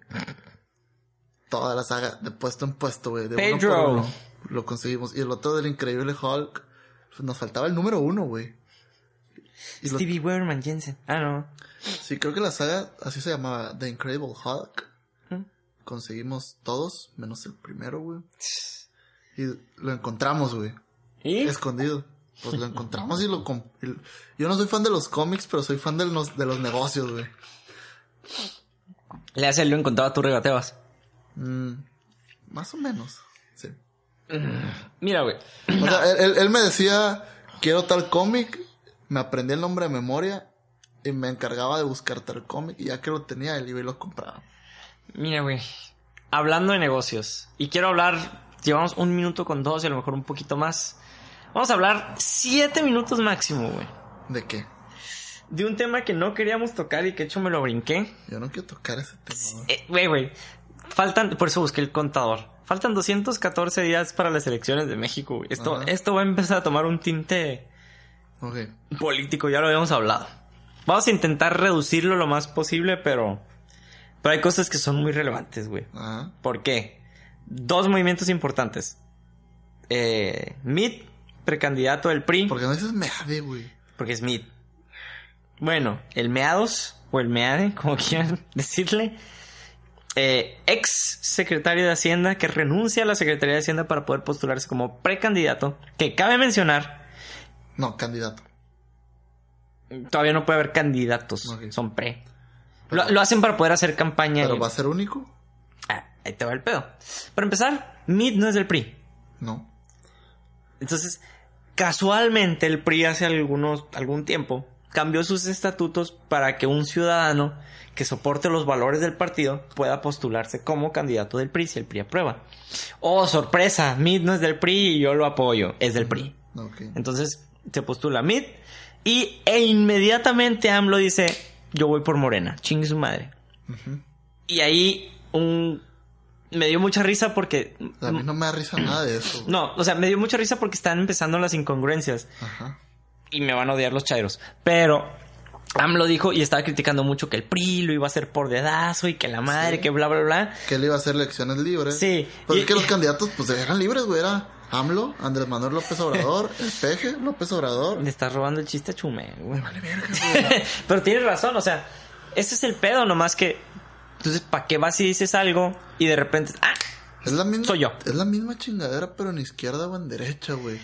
Toda la saga, de puesto en puesto, güey. de uno por Pedro. uno. Lo conseguimos. Y el otro del increíble Hulk. pues, nos faltaba el número uno, güey. Stevie Weberman Jensen. Ah, no. sí, creo que la saga así se llamaba The Incredible Hulk. ¿Mm? Conseguimos todos, menos el primero, güey. Y lo encontramos, güey. ¿Y? escondido. Pues lo encontramos y lo... y- Yo no soy fan de los cómics, pero soy fan de los, de los negocios, güey. Le hace lo encontraba tú regateabas. Mm, más o menos, sí. Mira, güey. O sea, él me decía, quiero tal cómic, me aprendí el nombre de memoria y me encargaba de buscar tal cómic y ya que lo tenía, él iba y lo compraba. Mira, güey. Hablando de negocios. Y quiero hablar. Llevamos un minuto con dos y a lo mejor un poquito más. Vamos a hablar siete minutos máximo, güey. ¿De qué? De un tema que no queríamos tocar y que de hecho me lo brinqué. Yo no quiero tocar ese tema, güey. Eh, Güey, güey. Faltan, por eso busqué el contador. Faltan 214 días para las elecciones de México, güey. Esto, Ajá. esto va a empezar a tomar un tinte Político, ya lo habíamos hablado. Vamos a intentar reducirlo lo más posible, pero. Pero hay cosas que son muy relevantes, güey. ¿Por qué? Dos movimientos importantes. Eh, Meade, precandidato del PRI, ¿Por qué no dices meade, güey? porque es Meade. Bueno, el Meados, o el Meade, como quieran decirle. Eh, ex secretario de Hacienda que renuncia a la Secretaría de Hacienda para poder postularse como precandidato. Que cabe mencionar, No, candidato. todavía no puede haber candidatos, son pre. Lo, lo hacen para poder hacer campaña. ¿Pero y- va a ser único? Ah, ahí te va el pedo. Para empezar, Meade no es del PRI. No. Entonces, casualmente el PRI hace algunos, algún tiempo cambió sus estatutos para que un ciudadano que soporte los valores del partido pueda postularse como candidato del PRI si el PRI aprueba. Oh, sorpresa, Mid no es del PRI y yo lo apoyo, es del PRI. Ok. Entonces se postula Mid y e inmediatamente AMLO dice, yo voy por Morena, chingue su madre. Y ahí un... me dio mucha risa porque... A mí no me da risa nada de eso. güey. No, o sea, me dio mucha risa porque están empezando las incongruencias Ajá. y me van a odiar los chairos. Pero AMLO dijo y estaba criticando mucho que el PRI lo iba a hacer por dedazo y que la madre, Sí. que bla, bla, bla. Que él iba a hacer elecciones libres. Sí. Pues Y- es que los candidatos, pues eran libres, güey. Era AMLO, Andrés Manuel López Obrador, el Peje López Obrador. Le estás robando el chiste a Chume, güey. Vale, verga, güey. Pero tienes razón, o sea, ese es el pedo, nomás que. Entonces, ¿para qué vas y dices algo y de repente. ¡Ah! Es la misma, Soy yo. Es la misma chingadera, pero en izquierda o en derecha, güey.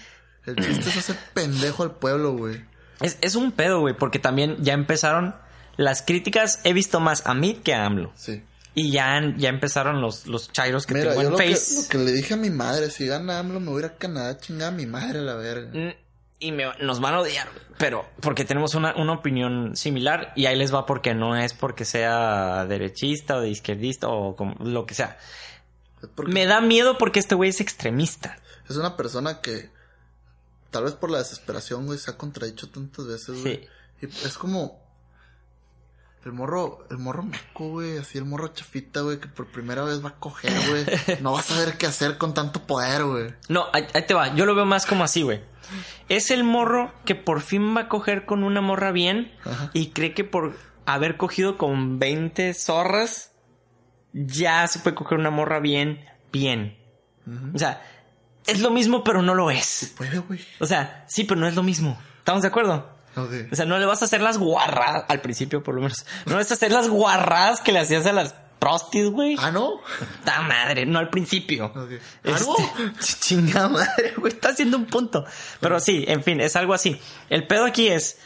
El chiste es hacer pendejo al pueblo, güey. Es, es un pedo, güey, porque también ya empezaron las críticas. He visto más a Mid que a AMLO. Sí. Y ya, ya empezaron los, los chairos que Mira, tengo yo en lo que, Face. lo que le dije a mi madre, si gana AMLO me voy a ir a Canadá a chingar a mi madre la verga. Mm, Y me- nos van a odiar, pero porque tenemos una, una opinión similar y ahí les va porque no es porque sea derechista o de izquierdista o como, lo que sea. Me da miedo porque este güey es extremista. es una persona que, tal vez por la desesperación, güey, se ha contradicho tantas veces, güey. Sí. Y es como... El morro, el morro meco, güey, así el morro chafita, güey, que por primera vez va a coger, güey. No va a saber qué hacer con tanto poder, güey. No, ahí, ahí te va. Yo lo veo más como así, güey. Es el morro que por fin va a coger con una morra bien Ajá. y cree que por haber cogido con 20 zorras ya se puede coger una morra bien, bien. O sea, es lo mismo pero no lo es. Puede, güey. O sea, sí, pero no es lo mismo. ¿Estamos de acuerdo? O sea, no le vas a hacer las guarradas, al principio por lo menos. No le vas a hacer las guarradas que le hacías a las prostis, güey. Ah, ¿no? ¡Ta madre! No al principio. Ok. Este, Ah, Chingada madre, güey. Está haciendo un punto. Pero sí, en fin, es algo así. El pedo aquí es.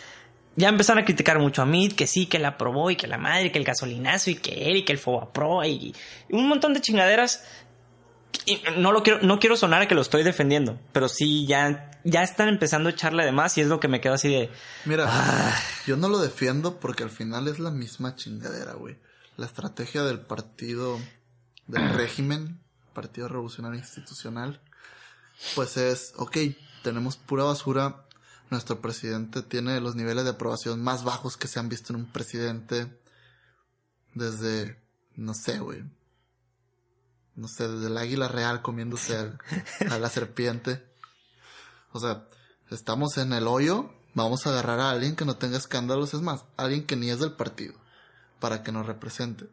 Ya empezaron a criticar mucho a Mid, que sí, que la aprobó y que la madre, que el gasolinazo y que él y que el Pro y, y un montón de chingaderas. Y no lo quiero, no quiero sonar a que lo estoy defendiendo, pero sí ya, ya están empezando a echarle de más y es lo que me queda así de. Mira, Ah. yo no lo defiendo porque al final es la misma chingadera, güey. La estrategia del partido, del régimen, Partido Revolucionario Institucional, pues es, ok, tenemos pura basura. Nuestro presidente tiene los niveles de aprobación más bajos que se han visto en un presidente desde, no sé, güey. No sé, desde el águila real comiéndose al- a la serpiente. O sea, estamos en el hoyo, vamos a agarrar a alguien que no tenga escándalos, es más, alguien que ni es del partido, para que nos represente.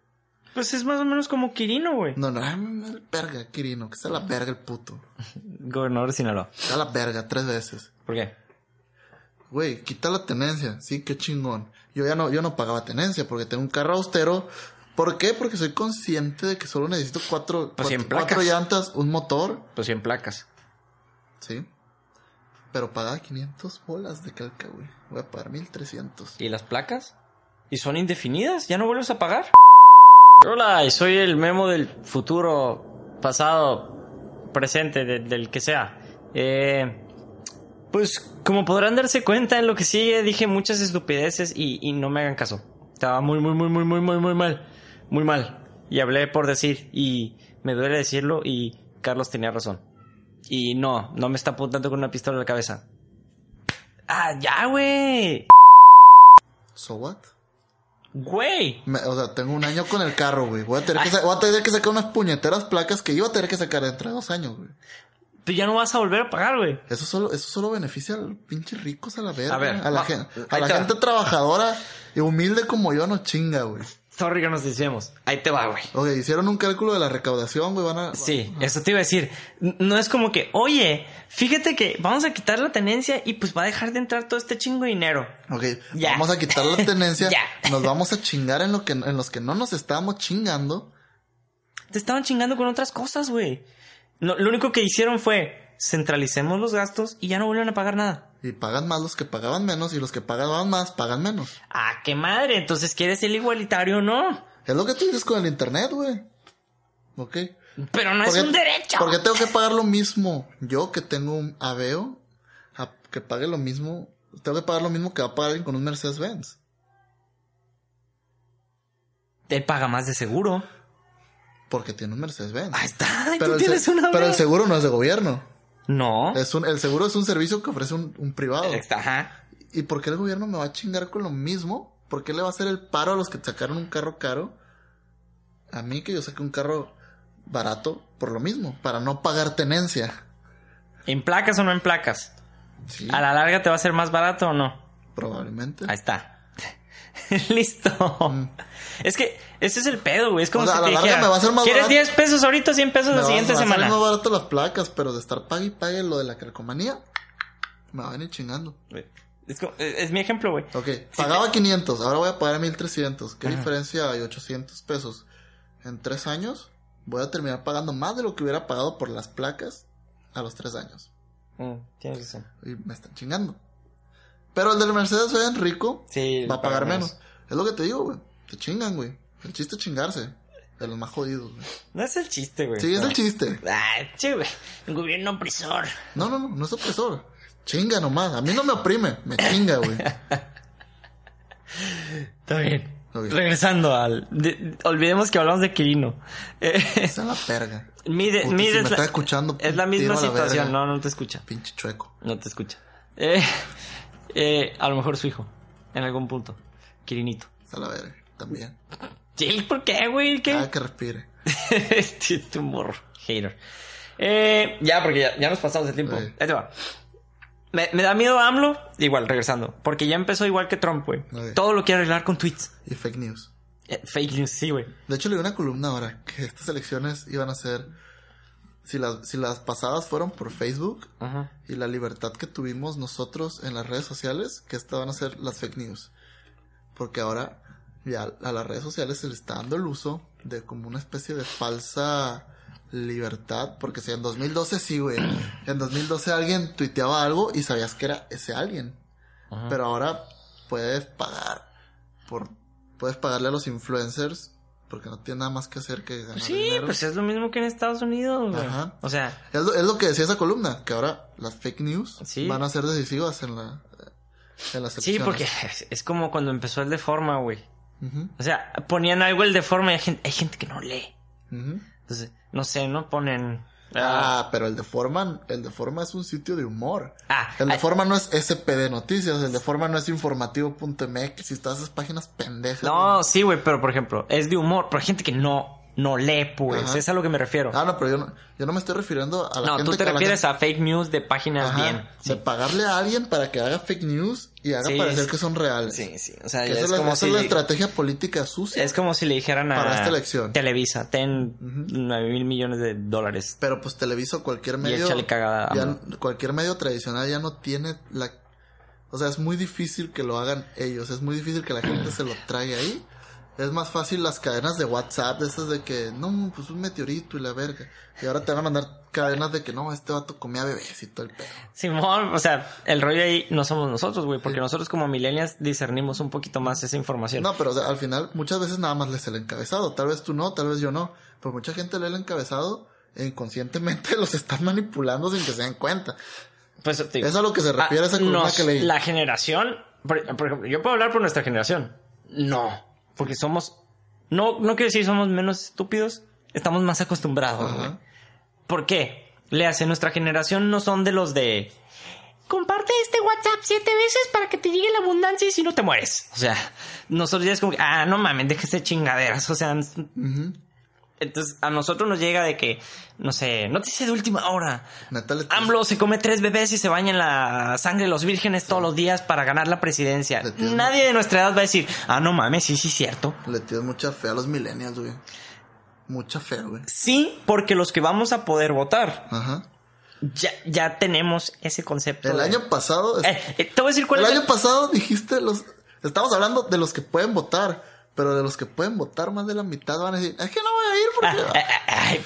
Pues es más o menos como Quirino, güey. No, no, el verga, Quirino, que sea la verga el puto. Gobernador de Sinaloa. Sea la verga tres veces. ¿Por qué? Güey, quita la tenencia, sí, qué chingón. Yo ya no, yo no pagaba tenencia porque tengo un carro austero. ¿Por qué? Porque soy consciente de que solo necesito cuatro, Pues cuatro, cuatro placas. llantas, un motor, Pues 100 placas. sí. Pero pagaba 500 bolas de calca, güey. Voy a pagar 1300. ¿Y las placas? ¿Y son indefinidas? ¿Ya no vuelves a pagar? Hola, y soy el memo del futuro, pasado, presente, de- del que sea. Eh, pues como podrán darse cuenta en lo que sigue, dije muchas estupideces y, y no me hagan caso. Estaba muy, muy, muy, muy, muy, muy, muy mal. Muy mal. Y hablé por decir y me duele decirlo y Carlos tenía razón. Y no, no me está apuntando con una pistola en la cabeza. Ah, ya, güey. ¿So what? Güey. Me- o sea, tengo un año con el carro, güey. Voy a tener que, voy a tener que sacar unas puñeteras placas que iba a tener que sacar dentro de dos años, güey. Tú ya no vas a volver a pagar, güey. Eso solo, eso solo beneficia a los pinches ricos a la verga. A ver, a la, va- gen- a la gente trabajadora y humilde como yo no chinga, güey. Sorry que nos decíamos. Ahí te va, güey. Ok, hicieron un cálculo de la recaudación, güey. Van a. Sí, eso te iba a decir. No es como que, oye, fíjate que vamos a quitar la tenencia y pues va a dejar de entrar todo este chingo de dinero. Ok, Ya. vamos a quitar la tenencia. Ya. Nos vamos a chingar en lo que, en los que no nos estábamos chingando. Te estaban chingando con otras cosas, güey. No, lo único que hicieron fue centralicemos los gastos y ya no vuelven a pagar nada. Y pagan más los que pagaban menos y los que pagaban más pagan menos. Ah, qué madre. Entonces, ¿quieres el igualitario o no? Es lo que tú dices con el internet, güey. Ok. Pero no es ¿Por qué- un derecho. ¿Por qué tengo que pagar lo mismo? Yo que tengo un aveo, a- que pague lo mismo tengo que pagar lo mismo que va a pagar alguien con un Mercedes-Benz. Él paga más de seguro. Porque tiene un Mercedes-Benz. Ahí está. Pero, tú el tienes una pero el seguro no es de gobierno. No. Es un, el seguro es un servicio que ofrece un, un privado. Está, ajá. ¿Y por qué el gobierno me va a chingar con lo mismo? ¿Por qué le va a hacer el paro a los que sacaron un carro caro? A mí que yo saqué un carro barato por lo mismo, para no pagar tenencia. ¿En placas o no en placas? Sí, ¿A la larga te va a ser más barato o no? probablemente. Ahí está. Listo. Es que ese es el pedo, güey. Es como Mm. O sea, si a te dijera, me va a ser más ¿quieres barato? 10 pesos ahorita, 100 pesos Me la va- siguiente me va a semana? más barato las placas, pero de estar pague y pague lo de la calcomanía, me va a venir chingando. Es, como- es- mi ejemplo, güey. Ok, pagaba 500, ahora voy a pagar 1300. ¿Qué diferencia hay? 800 pesos. En tres años voy a terminar pagando más de lo que hubiera pagado por las placas a los tres años. Mm, tienes razón. Y me están chingando. Pero el del Mercedes Benz rico Sí, va a pagar paga menos. Es lo que te digo, güey. Te chingan, güey. El chiste es chingarse. De los más jodidos, güey. No es el chiste, güey. Sí, es No. el chiste. Ay, sí, güey. Un gobierno opresor. No, no, no, no es opresor. Chinga nomás. A mí no me oprime, me chinga, güey. Está bien. Regresando al... de- olvidemos que hablamos de Quirino. Eh, Está en la perga. mide, Puta, mide si me es, la, está escuchando, es la misma la situación. verga. No, no te escucha. Pinche chueco. No te escucha. Eh, eh, a lo mejor su hijo. En algún punto. Quirinito. Está a la verga. También. ¿por qué, güey? ¿Qué? Ah, que respire. este es morro. Hater. Eh, ya, porque ya, ya nos pasamos el tiempo. Ahí te va. Me, me da miedo AMLO, igual, regresando. Porque ya empezó igual que Trump, güey. Todo lo quiere arreglar con tweets. Y fake news. Eh, fake news, sí, güey. De hecho, leí una columna ahora que estas elecciones iban a ser. Si las, si las pasadas fueron por Facebook Ajá. y la libertad que tuvimos nosotros en las redes sociales, que estas van a ser las fake news. Porque ahora ya a las redes sociales se le está dando el uso de como una especie de falsa libertad. Porque si en 2012 sí, güey. En 2012 alguien tuiteaba algo y sabías que era ese alguien. Ajá. Pero ahora puedes pagar por puedes pagarle a los influencers porque no tiene nada más que hacer que ganar Sí, dinero. pues es lo mismo que en Estados Unidos, güey. Ajá. O sea, es, lo, es lo que decía esa columna, que ahora las fake news Sí. van a ser decisivas en la en las sí, porque es, como cuando empezó el de forma, güey. O sea, ponían algo el de forma y hay gente, hay gente que no lee. Entonces, no sé, no ponen. Ah, pero el de Forma, el de Forma es un sitio de humor. Ah, El de Forma no es SPD Noticias, el de Forma no es informativo.mx y todas esas páginas pendejas. No, sí, güey, pero por ejemplo, es de humor, pero hay gente que no, no lee, pues. Ajá. Es a lo que me refiero. Ah, no, pero yo no, yo no me estoy refiriendo a la no, gente tú te la refieres gente- a fake news de páginas Ajá, bien. de pagarle a alguien para que haga fake news y haga Sí, parecer sí. que son reales. Sí, sí. O sea, es la, como esa si es la estrategia política sucia. es como si le dijeran a Para esta elección. Televisa, ten nueve mil millones de dólares. Pero pues Televisa cualquier medio. échale cagada ya- cualquier medio tradicional ya no tiene la. O sea, es muy difícil que lo hagan ellos. Es muy difícil que la gente se lo traiga ahí. Es más fácil las cadenas de WhatsApp, de esas de que, no, pues un meteorito y la verga. Y ahora te van a mandar cadenas de que, no, este vato comía bebés y todo el pedo. Simón, o sea, el rollo ahí no somos nosotros, güey, porque nosotros como millennials discernimos un poquito más esa información. No, pero o sea, al final muchas veces nada más lees el encabezado. Tal vez tú no, tal vez yo no. Pero mucha gente lee el encabezado e inconscientemente los están manipulando sin que se den cuenta. Pues te digo, Es a lo que se refiere ah, esa columna nos- que leí. La generación, por, por ejemplo, yo puedo hablar por nuestra generación. No, porque somos, no, no quiero decir somos menos estúpidos, estamos más acostumbrados. Güey. ¿Por qué? Le hace nuestra generación no son de los de comparte este WhatsApp siete veces para que te llegue la abundancia y si no te mueres. O sea, nosotros ya es como ah, no mames, déjese chingaderas. O sea. Entonces a nosotros nos llega de que, no sé, noticia de última hora. Neta, le- AMLO se come tres bebés y se baña en la sangre de los vírgenes todos los días para ganar la presidencia. Nadie de nuestra edad va a decir, ah, no mames, sí, sí, cierto. Le tienes mucha fe a los millennials, güey. Mucha fe, güey. Sí, porque los que vamos a poder votar, Ajá. ya, ya tenemos ese concepto. El de- año pasado... Eh, eh, te voy a decir cuál el es año pasado dijiste los... Estamos hablando de los que pueden votar. Pero de los que pueden votar, más de la mitad van a decir, es que no voy a ir Ah, porque... ah, ah, ay,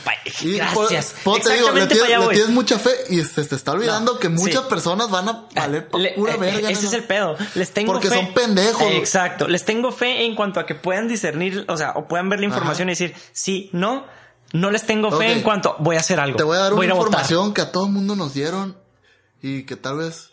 gracias. por- te digo, le tienes, le tienes mucha fe y se te está olvidando No, que muchas sí. personas van a valer pa' Le- pura eh, verga. Ese ¿no? es el pedo. Les tengo Porque fe. son pendejos. Exacto. Les tengo fe en cuanto a que puedan discernir, o sea, o puedan ver la información y decir, sí, no. No les tengo fe en cuanto voy a hacer algo. Te voy a dar una votar. información que a todo el mundo nos dieron y que tal vez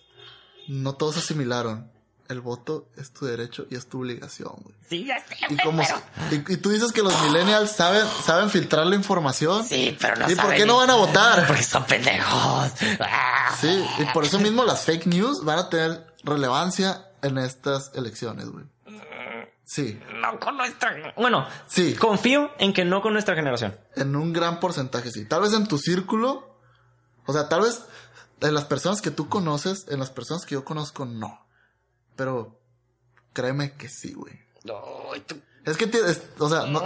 no todos asimilaron. El voto es tu derecho y es tu obligación, güey. Sí, ya sé, Y, como, pero- y, y tú dices que los millennials saben, saben filtrar la información. Sí, pero no ¿Y por qué no van a votar? Porque son pendejos. Sí, y por eso mismo las fake news van a tener relevancia en estas elecciones, güey. Sí, No con nuestra... Bueno, Sí. confío en que no con nuestra generación. en un gran porcentaje sí. Tal vez en tu círculo, o sea, tal vez en las personas que tú conoces, en las personas que yo conozco, no. Pero créeme que sí, güey. Ay, tú- Es que, tienes- o sea, no,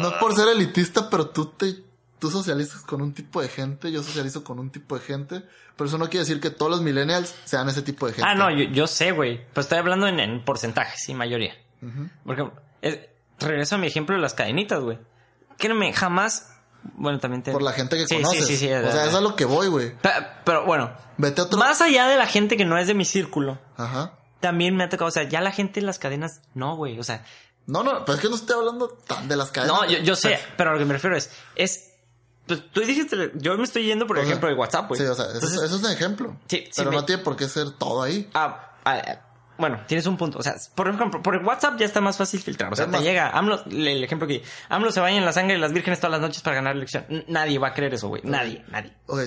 no es por ser elitista, pero tú te, tú socializas con un tipo de gente, yo socializo con un tipo de gente, pero eso no quiere decir que todos los millennials sean ese tipo de gente. Ah, no, yo, yo sé, güey. Pues estoy hablando en, en porcentajes, sí, mayoría. Ujú. Por ejemplo, es- regreso a mi ejemplo de las cadenitas, güey. Créeme, jamás... Bueno, también te... Por la gente que Sí, sí, conoces. sí, sí, o sea, eh, es a lo que voy, güey. Pe- Pero bueno, Vete a otro. más allá de la gente que no es de mi círculo, Ajá. También me ha tocado, o sea, ya la gente en las cadenas, no, güey, o sea, No, no, pero es que no estoy hablando tan de las cadenas. no, yo, yo sé, pero a lo que me refiero es, es, pues tú dijiste, yo me estoy yendo por sea, ejemplo de WhatsApp, güey. Sí, o sea, eso, es un ejemplo. Sí, sí, pero me- no tiene por qué ser todo ahí. ah, ah, bueno, tienes un punto, o sea, por ejemplo, por WhatsApp ya está más fácil filtrar, o sea, te llega, AMLO, el ejemplo que AMLO se baña en la sangre de las vírgenes todas las noches para ganar la elección, nadie va a creer eso, güey, nadie, nadie. Ok,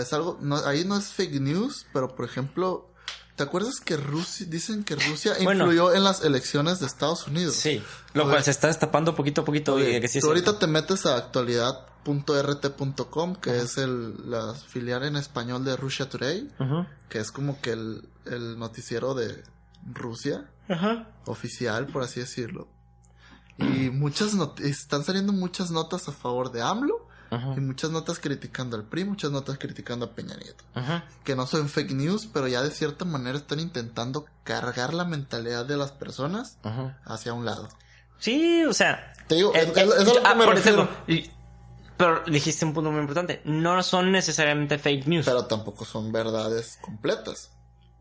es algo, no, ahí no es fake news, pero por ejemplo, ¿te acuerdas que Rusia, dicen que Rusia Bueno. influyó en las elecciones de Estados Unidos? Sí, lo cual se está destapando poquito a poquito, Oye, y que sí tú ahorita te metes a actualidad.rt.com, que es el, la filial en español de Russia Today, Ujú. que es como que el, el noticiero de Rusia, Ajá. oficial, por así decirlo. Y muchas están saliendo muchas notas a favor de AMLO Ajá. y muchas notas criticando al PRI, muchas notas criticando a Peña Nieto. Ajá. Que no son fake news, pero ya de cierta manera están intentando cargar la mentalidad de las personas Ajá. hacia un lado. Sí, o sea. Te digo, eh, es- eh, es- es a lo que ah, me refiero. ejemplo, pero dijiste un punto muy importante. No son necesariamente fake news. Pero tampoco son verdades completas.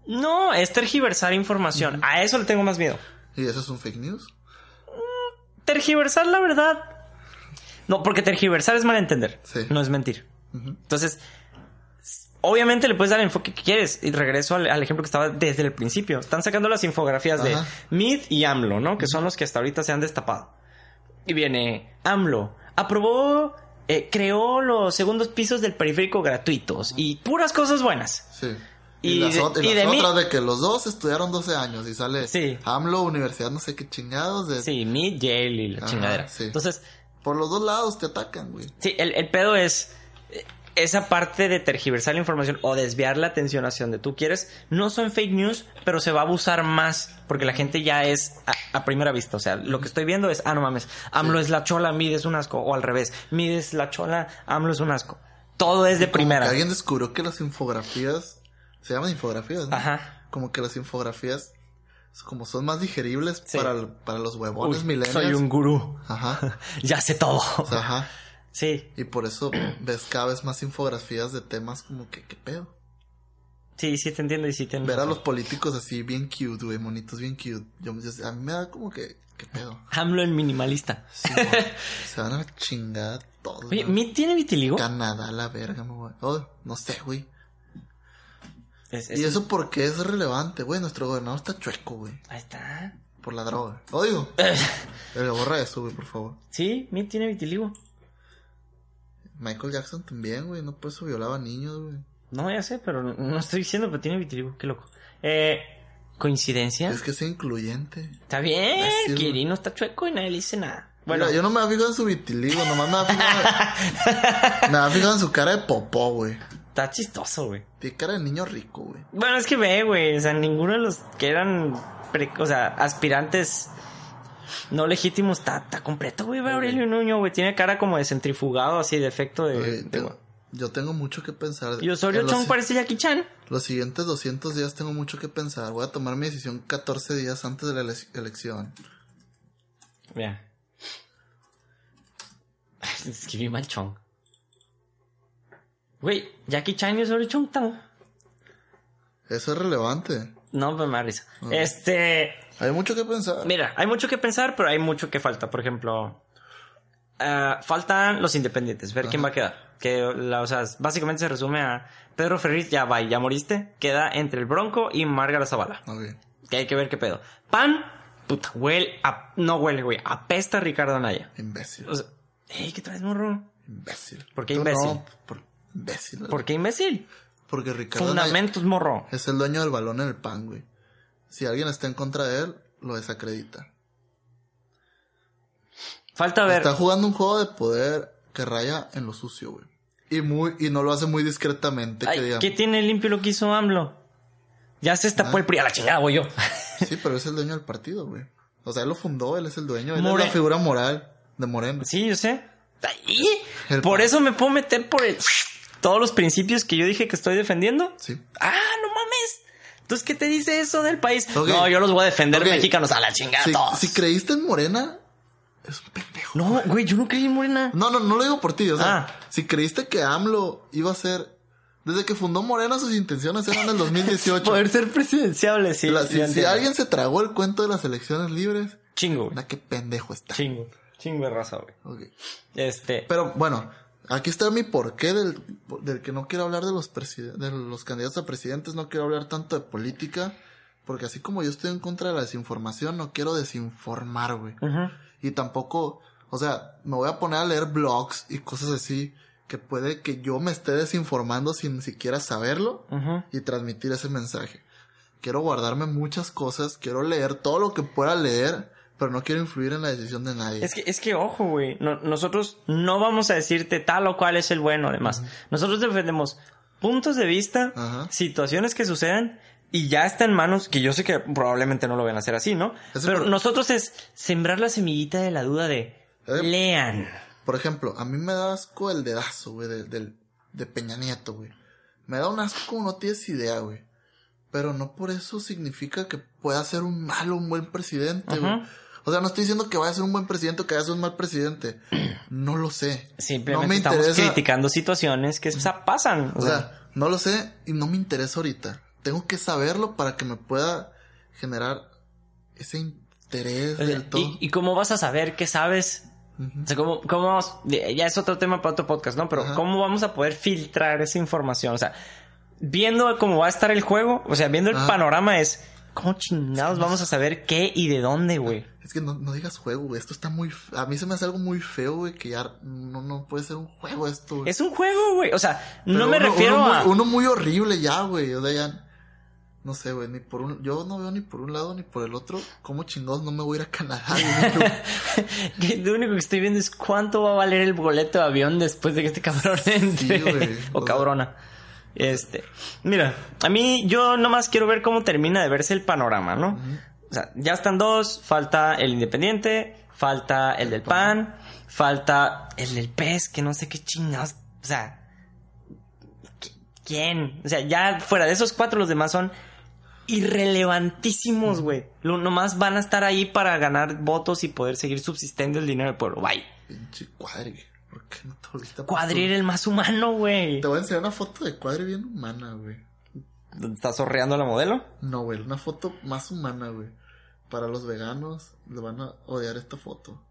No, es tergiversar información. A eso le tengo más miedo. ¿Y eso es un fake news? Tergiversar la verdad. No, porque tergiversar es malentender. Sí. No es mentir. Entonces, obviamente le puedes dar el enfoque que quieres. Y regreso al, al ejemplo que estaba desde el principio. Están sacando las infografías de. Mid y AMLO, ¿no? Que son los que hasta ahorita se han destapado. Y viene AMLO. Aprobó, eh, creó los segundos pisos del periférico gratuitos. Y puras cosas buenas. Sí. Y Y, las, de- y y las de mí- de que los dos estudiaron 12 años y sale Sí. AMLO, universidad, no sé qué chingados. De, Sí, Mid, Yale y la Ajá, chingadera. sí. Entonces, Por los dos lados te atacan, güey. Sí, el, el pedo es eh, esa parte de tergiversar la información o desviar la atención hacia donde tú quieres. No son fake news, pero se va a abusar más porque la gente ya es a, a primera vista. O sea, lo que estoy viendo es, ah, no mames, AMLO es la chola, Mid es un asco. O al revés, Mid es la chola, AMLO es un asco. Todo es de Como primera. que alguien descubrió que las infografías, se llaman infografías, ¿no? Ajá. Como que las infografías, como son más digeribles Sí. para, para los huevones Uy, millennials. soy un gurú. Ajá. ya sé todo. O sea, ajá. sí, Y por eso ves cada vez más infografías de temas como que, ¿qué pedo? sí, sí te entiendo y sí te Ver a los políticos así bien cute, güey, monitos bien cute. Yo, yo- a mí me da como que, ¿qué pedo? AMLO el minimalista. Sí, se van a la chingada todos. Oye, güey. ¿Mid tiene vitiligo? Canadá, la verga, me voy. Oh, no sé, güey. Es- ¿Y es- eso por qué es relevante, güey? Nuestro gobernador está chueco, güey. Ahí está. Por la droga. Oigo. Eh, borra eso, güey, por favor. Sí, tiene vitiligo. Michael Jackson también, güey. No por eso violaba niños, güey. No, ya sé, pero no, estoy diciendo, pero tiene vitiligo. Qué loco. Eh, ¿Coincidencia? Es que es incluyente. Está bien, es, Kirino está chueco y nadie le dice nada. Bueno, Mira, yo no me había fijado en su vitiligo, nomás me había fijado, me había fijado en su cara de popó, güey. Está chistoso, güey. Tiene cara de niño rico, güey. Bueno, es que ve, güey, o sea, ninguno de los que eran, pre- o sea, aspirantes no legítimos está, está completo, güey. Ve Aurelio Nuño, güey, tiene cara como de centrifugado, así, de efecto de... Yo tengo mucho que pensar. Y Osorio Chong parece Jackie Chan. los siguientes 200 días tengo mucho que pensar. Voy a tomar mi decisión 14 días antes de la ele- elección. Mira. Escribí mal Chong. Güey, Jackie Chan y Osorio Chong. Eso es relevante. No, pues me da risa. Este... Hay mucho que pensar. Mira, hay mucho que pensar, pero hay mucho que falta. Por ejemplo, Ah, faltan los independientes, ver quién va a quedar. Que, la, o sea, básicamente se resume a Pedro Ferriz, ya va, ya moriste. Queda entre el Bronco y Márgara Zavala. Ok. Que hay que ver qué pedo. Pan, puta, huele, a- no huele, güey, apesta a Ricardo Anaya. Imbécil. O sea, ¿qué traes, morro? Imbécil. ¿Por qué Tú imbécil? No, por imbécil. ¿Por qué imbécil? Porque Ricardo Anaya Fundamentos, morro. es el dueño del balón en el pan, güey. Si alguien está en contra de él, lo desacredita. Falta ver. Está jugando un juego de poder que raya en lo sucio, güey. Y muy, y no lo hace muy discretamente, Ay. ¿Qué tiene limpio lo que hizo AMLO? Ya se destapó Ah. el PRI a la chingada, voy yo. Sí, pero es el dueño del partido, güey. O sea, él lo fundó, él es el dueño, él More- es la figura moral de Moreno. Sí, yo sé. El por eso me puedo meter por el- todos los principios que yo dije que estoy defendiendo. Sí. Ah, no mames. Entonces, ¿qué te dice eso del país? No, yo los voy a defender mexicanos a la chingada Si, todos. si creíste en Morena, es un pendejo. No, güey, yo no creí en Morena. No, no, no lo digo por ti. O sea, Ah. si creíste que AMLO iba a ser. Desde que fundó Morena, sus intenciones eran del 2018. Poder ser presidenciable, sí. La- si, alguien se tragó el cuento de las elecciones libres, Chingo, güey. mira qué pendejo está. Chingo. Chingo de raza, güey. Ok. Este. Pero bueno, aquí está mi porqué del, del que no quiero hablar de los, de los candidatos a presidentes, no quiero hablar tanto de política, porque así como yo estoy en contra de la desinformación, no quiero desinformar, güey. Y tampoco, o sea, me voy a poner a leer blogs y cosas así que puede que yo me esté desinformando sin siquiera saberlo y transmitir ese mensaje. Quiero guardarme muchas cosas, quiero leer todo lo que pueda leer, pero no quiero influir en la decisión de nadie. Es que, es que ojo, güey. No- nosotros no vamos a decirte tal o cual es el bueno, además. Nosotros defendemos puntos de vista, situaciones que sucedan y ya está en manos, que yo sé que probablemente no lo van a hacer así, ¿no? Eso Pero por- nosotros es sembrar la semillita de la duda de Eh. lean. Por ejemplo, a mí me da asco el dedazo, güey, de, del- de Peña Nieto, güey. Me da un asco no tienes idea, güey. Pero no por eso significa que pueda ser un malo, un buen presidente, güey. O sea, no estoy diciendo que vaya a ser un buen presidente o que vaya a ser un mal presidente. No lo sé. Simplemente no me estamos interesa. criticando situaciones que pasan. O sea, no lo sé y no me interesa ahorita. Tengo que saberlo para que me pueda generar ese interés O sea, del todo. ¿Y, y cómo vas a saber qué sabes? O sea, ¿cómo, cómo vamos? Ya es otro tema para otro podcast, ¿no? Pero Ajá. ¿cómo vamos a poder filtrar esa información? O sea, viendo cómo va a estar el juego, o sea, viendo el Ajá. panorama es... ¿Cómo chingados vamos a saber qué y de dónde, güey? Es que no, no digas juego, güey. Esto está muy... A mí se me hace algo muy feo, güey, que ya no, no puede ser un juego esto, güey. Es un juego, güey. O sea, no me uno- refiero uno a... Muy, uno muy horrible ya, güey. O sea, ya... No sé, güey, ni por un... Yo no veo ni por un lado ni por el otro. ¿Cómo chingados no me voy a ir a Canadá? güey? lo único que estoy viendo es cuánto va a valer el boleto de avión después de que este cabrón entre. güey. o O sea- cabrona. Este, mira, a mí yo nomás quiero ver cómo termina de verse el panorama, ¿no? O sea, ya están dos, falta el Independiente, falta el del PAN, falta el del PES, que no sé qué chingados, o sea, ¿qui- ¿quién? O sea, ya fuera de esos cuatro los demás son irrelevantísimos, güey. Lo nomás van a estar ahí para ganar votos y poder seguir subsistiendo el dinero del pueblo. Bye. Pinche cuadri. ¿Por qué no te volviste a Cuadri era el más humano, güey. Te voy a enseñar una foto de cuadri bien humana, güey. ¿Estás sorreando la modelo? No, güey, una foto más humana, güey. Para los veganos, le van a odiar esta foto.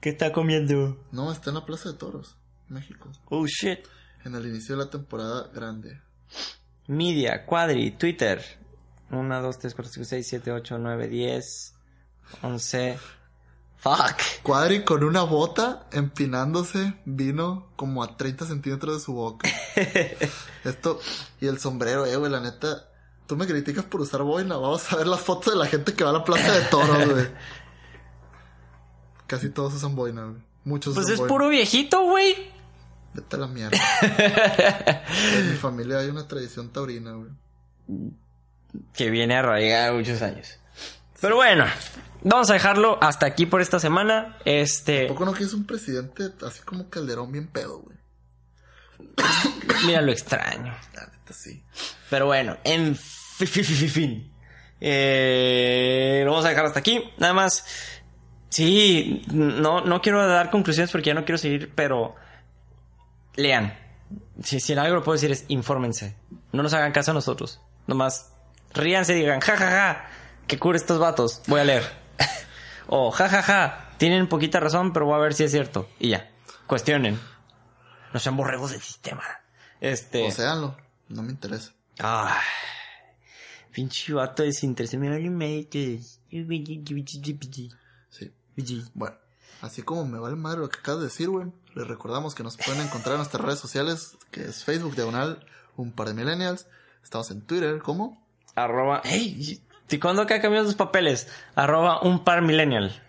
¿Qué está comiendo? No, está en la Plaza de Toros, México. Oh shit. En el inicio de la temporada grande. Media, Cuadri, Twitter. 1, 2, 3, 4, 5, 6, 7, 8, 9, 10, 11. Fuck. Cuadri con una bota empinándose vino como a 30 centímetros de su boca. Esto, y el sombrero, eh, güey, la neta. Tú me criticas por usar boina. Vamos a ver las fotos de la gente que va a la plaza de toros, güey. Casi todos usan boina, güey. Muchos Pues usan es boina. puro viejito, güey. Vete a la mierda. en mi familia hay una tradición taurina, güey. Que viene arraigada muchos años. Pero bueno, vamos a dejarlo hasta aquí por esta semana. Este, Poco no quieres un presidente así como Calderón bien pedo, güey. mira lo extraño. La neta sí. Pero bueno, en fi- fi- fi- fi- fin. Eh, lo vamos a dejar hasta aquí. Nada más. Sí, no, no quiero dar conclusiones porque ya no quiero seguir, pero lean. Si, si en algo lo puedo decir es infórmense. No nos hagan caso a nosotros. Nomás ríanse y digan, ja, ja, ja, que cura estos vatos. Voy a leer. o, ja, ja, ja, tienen poquita razón, pero voy a ver si es cierto. Y ya. Cuestionen. No sean borregos del sistema. Este. O séanlo. No me interesa. Ay. Pinche vato desinteresado. Me vale madre Sí. Bueno, así como me vale madre lo que acabas de decir, güey. Les recordamos que nos pueden encontrar en nuestras redes sociales, que es Facebook Diagonal, un par de millennials. Estamos en Twitter, ¿cómo? Arroba. Hey, ¿y cuándo acá cambiado sus papeles? Arroba un par millennial.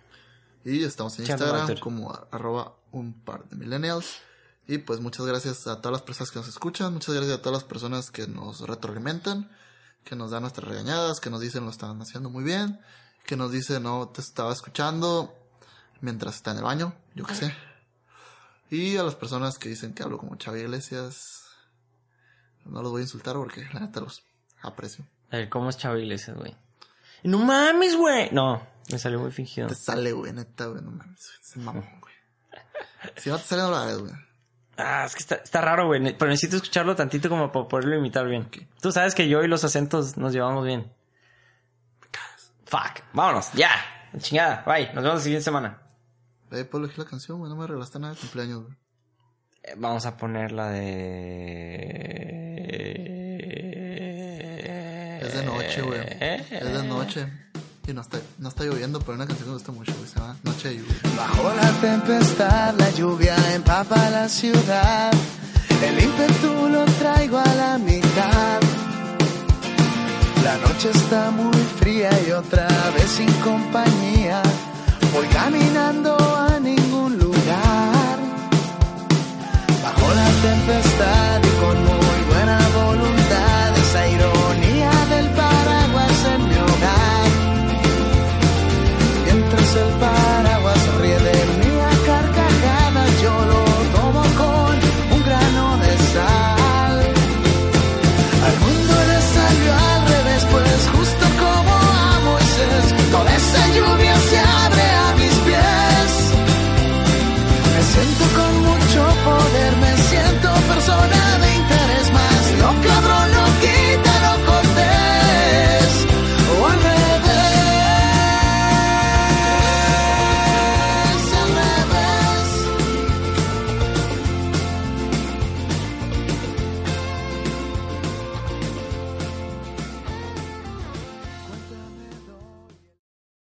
Y estamos en Chando Instagram Walter. como arroba un par de millennials. Y pues muchas gracias a todas las personas que nos escuchan, muchas gracias a todas las personas que nos retroalimentan, que nos dan nuestras regañadas, que nos dicen lo están haciendo muy bien, que nos dicen no te estaba escuchando mientras está en el baño, yo qué sé. Y a las personas que dicen que hablo como Xavi Iglesias, no los voy a insultar porque la neta los aprecio. A ver, ¿cómo es Chavo Iglesias, güey? No mames, güey. No, me salió muy fingido. Te sale, güey, neta, güey, no mames, es mamón, güey. Si no te sale, no lo hagas, güey. Ah, es que está, está raro, güey. Pero necesito escucharlo tantito como para poderlo imitar bien. Tú sabes que yo y los acentos nos llevamos bien. Fuck. Vámonos, ya. Chingada. Bye. Nos vemos la siguiente semana. Eh, puedo elegir la canción, güey, no me regalaste nada de cumpleaños, güey. Eh, Vamos a poner la de... Es de noche, güey. Es de noche. Y no está, no está lloviendo, pero una canción que me gusta mucho, güey. Se llama Noche de lluvia. Bajo la tempestad, la lluvia empapa la ciudad. El ímpetu lo traigo a la mitad. La noche está muy fría y otra vez sin compañía. Voy caminando a ningún lugar. Bajo la tempestad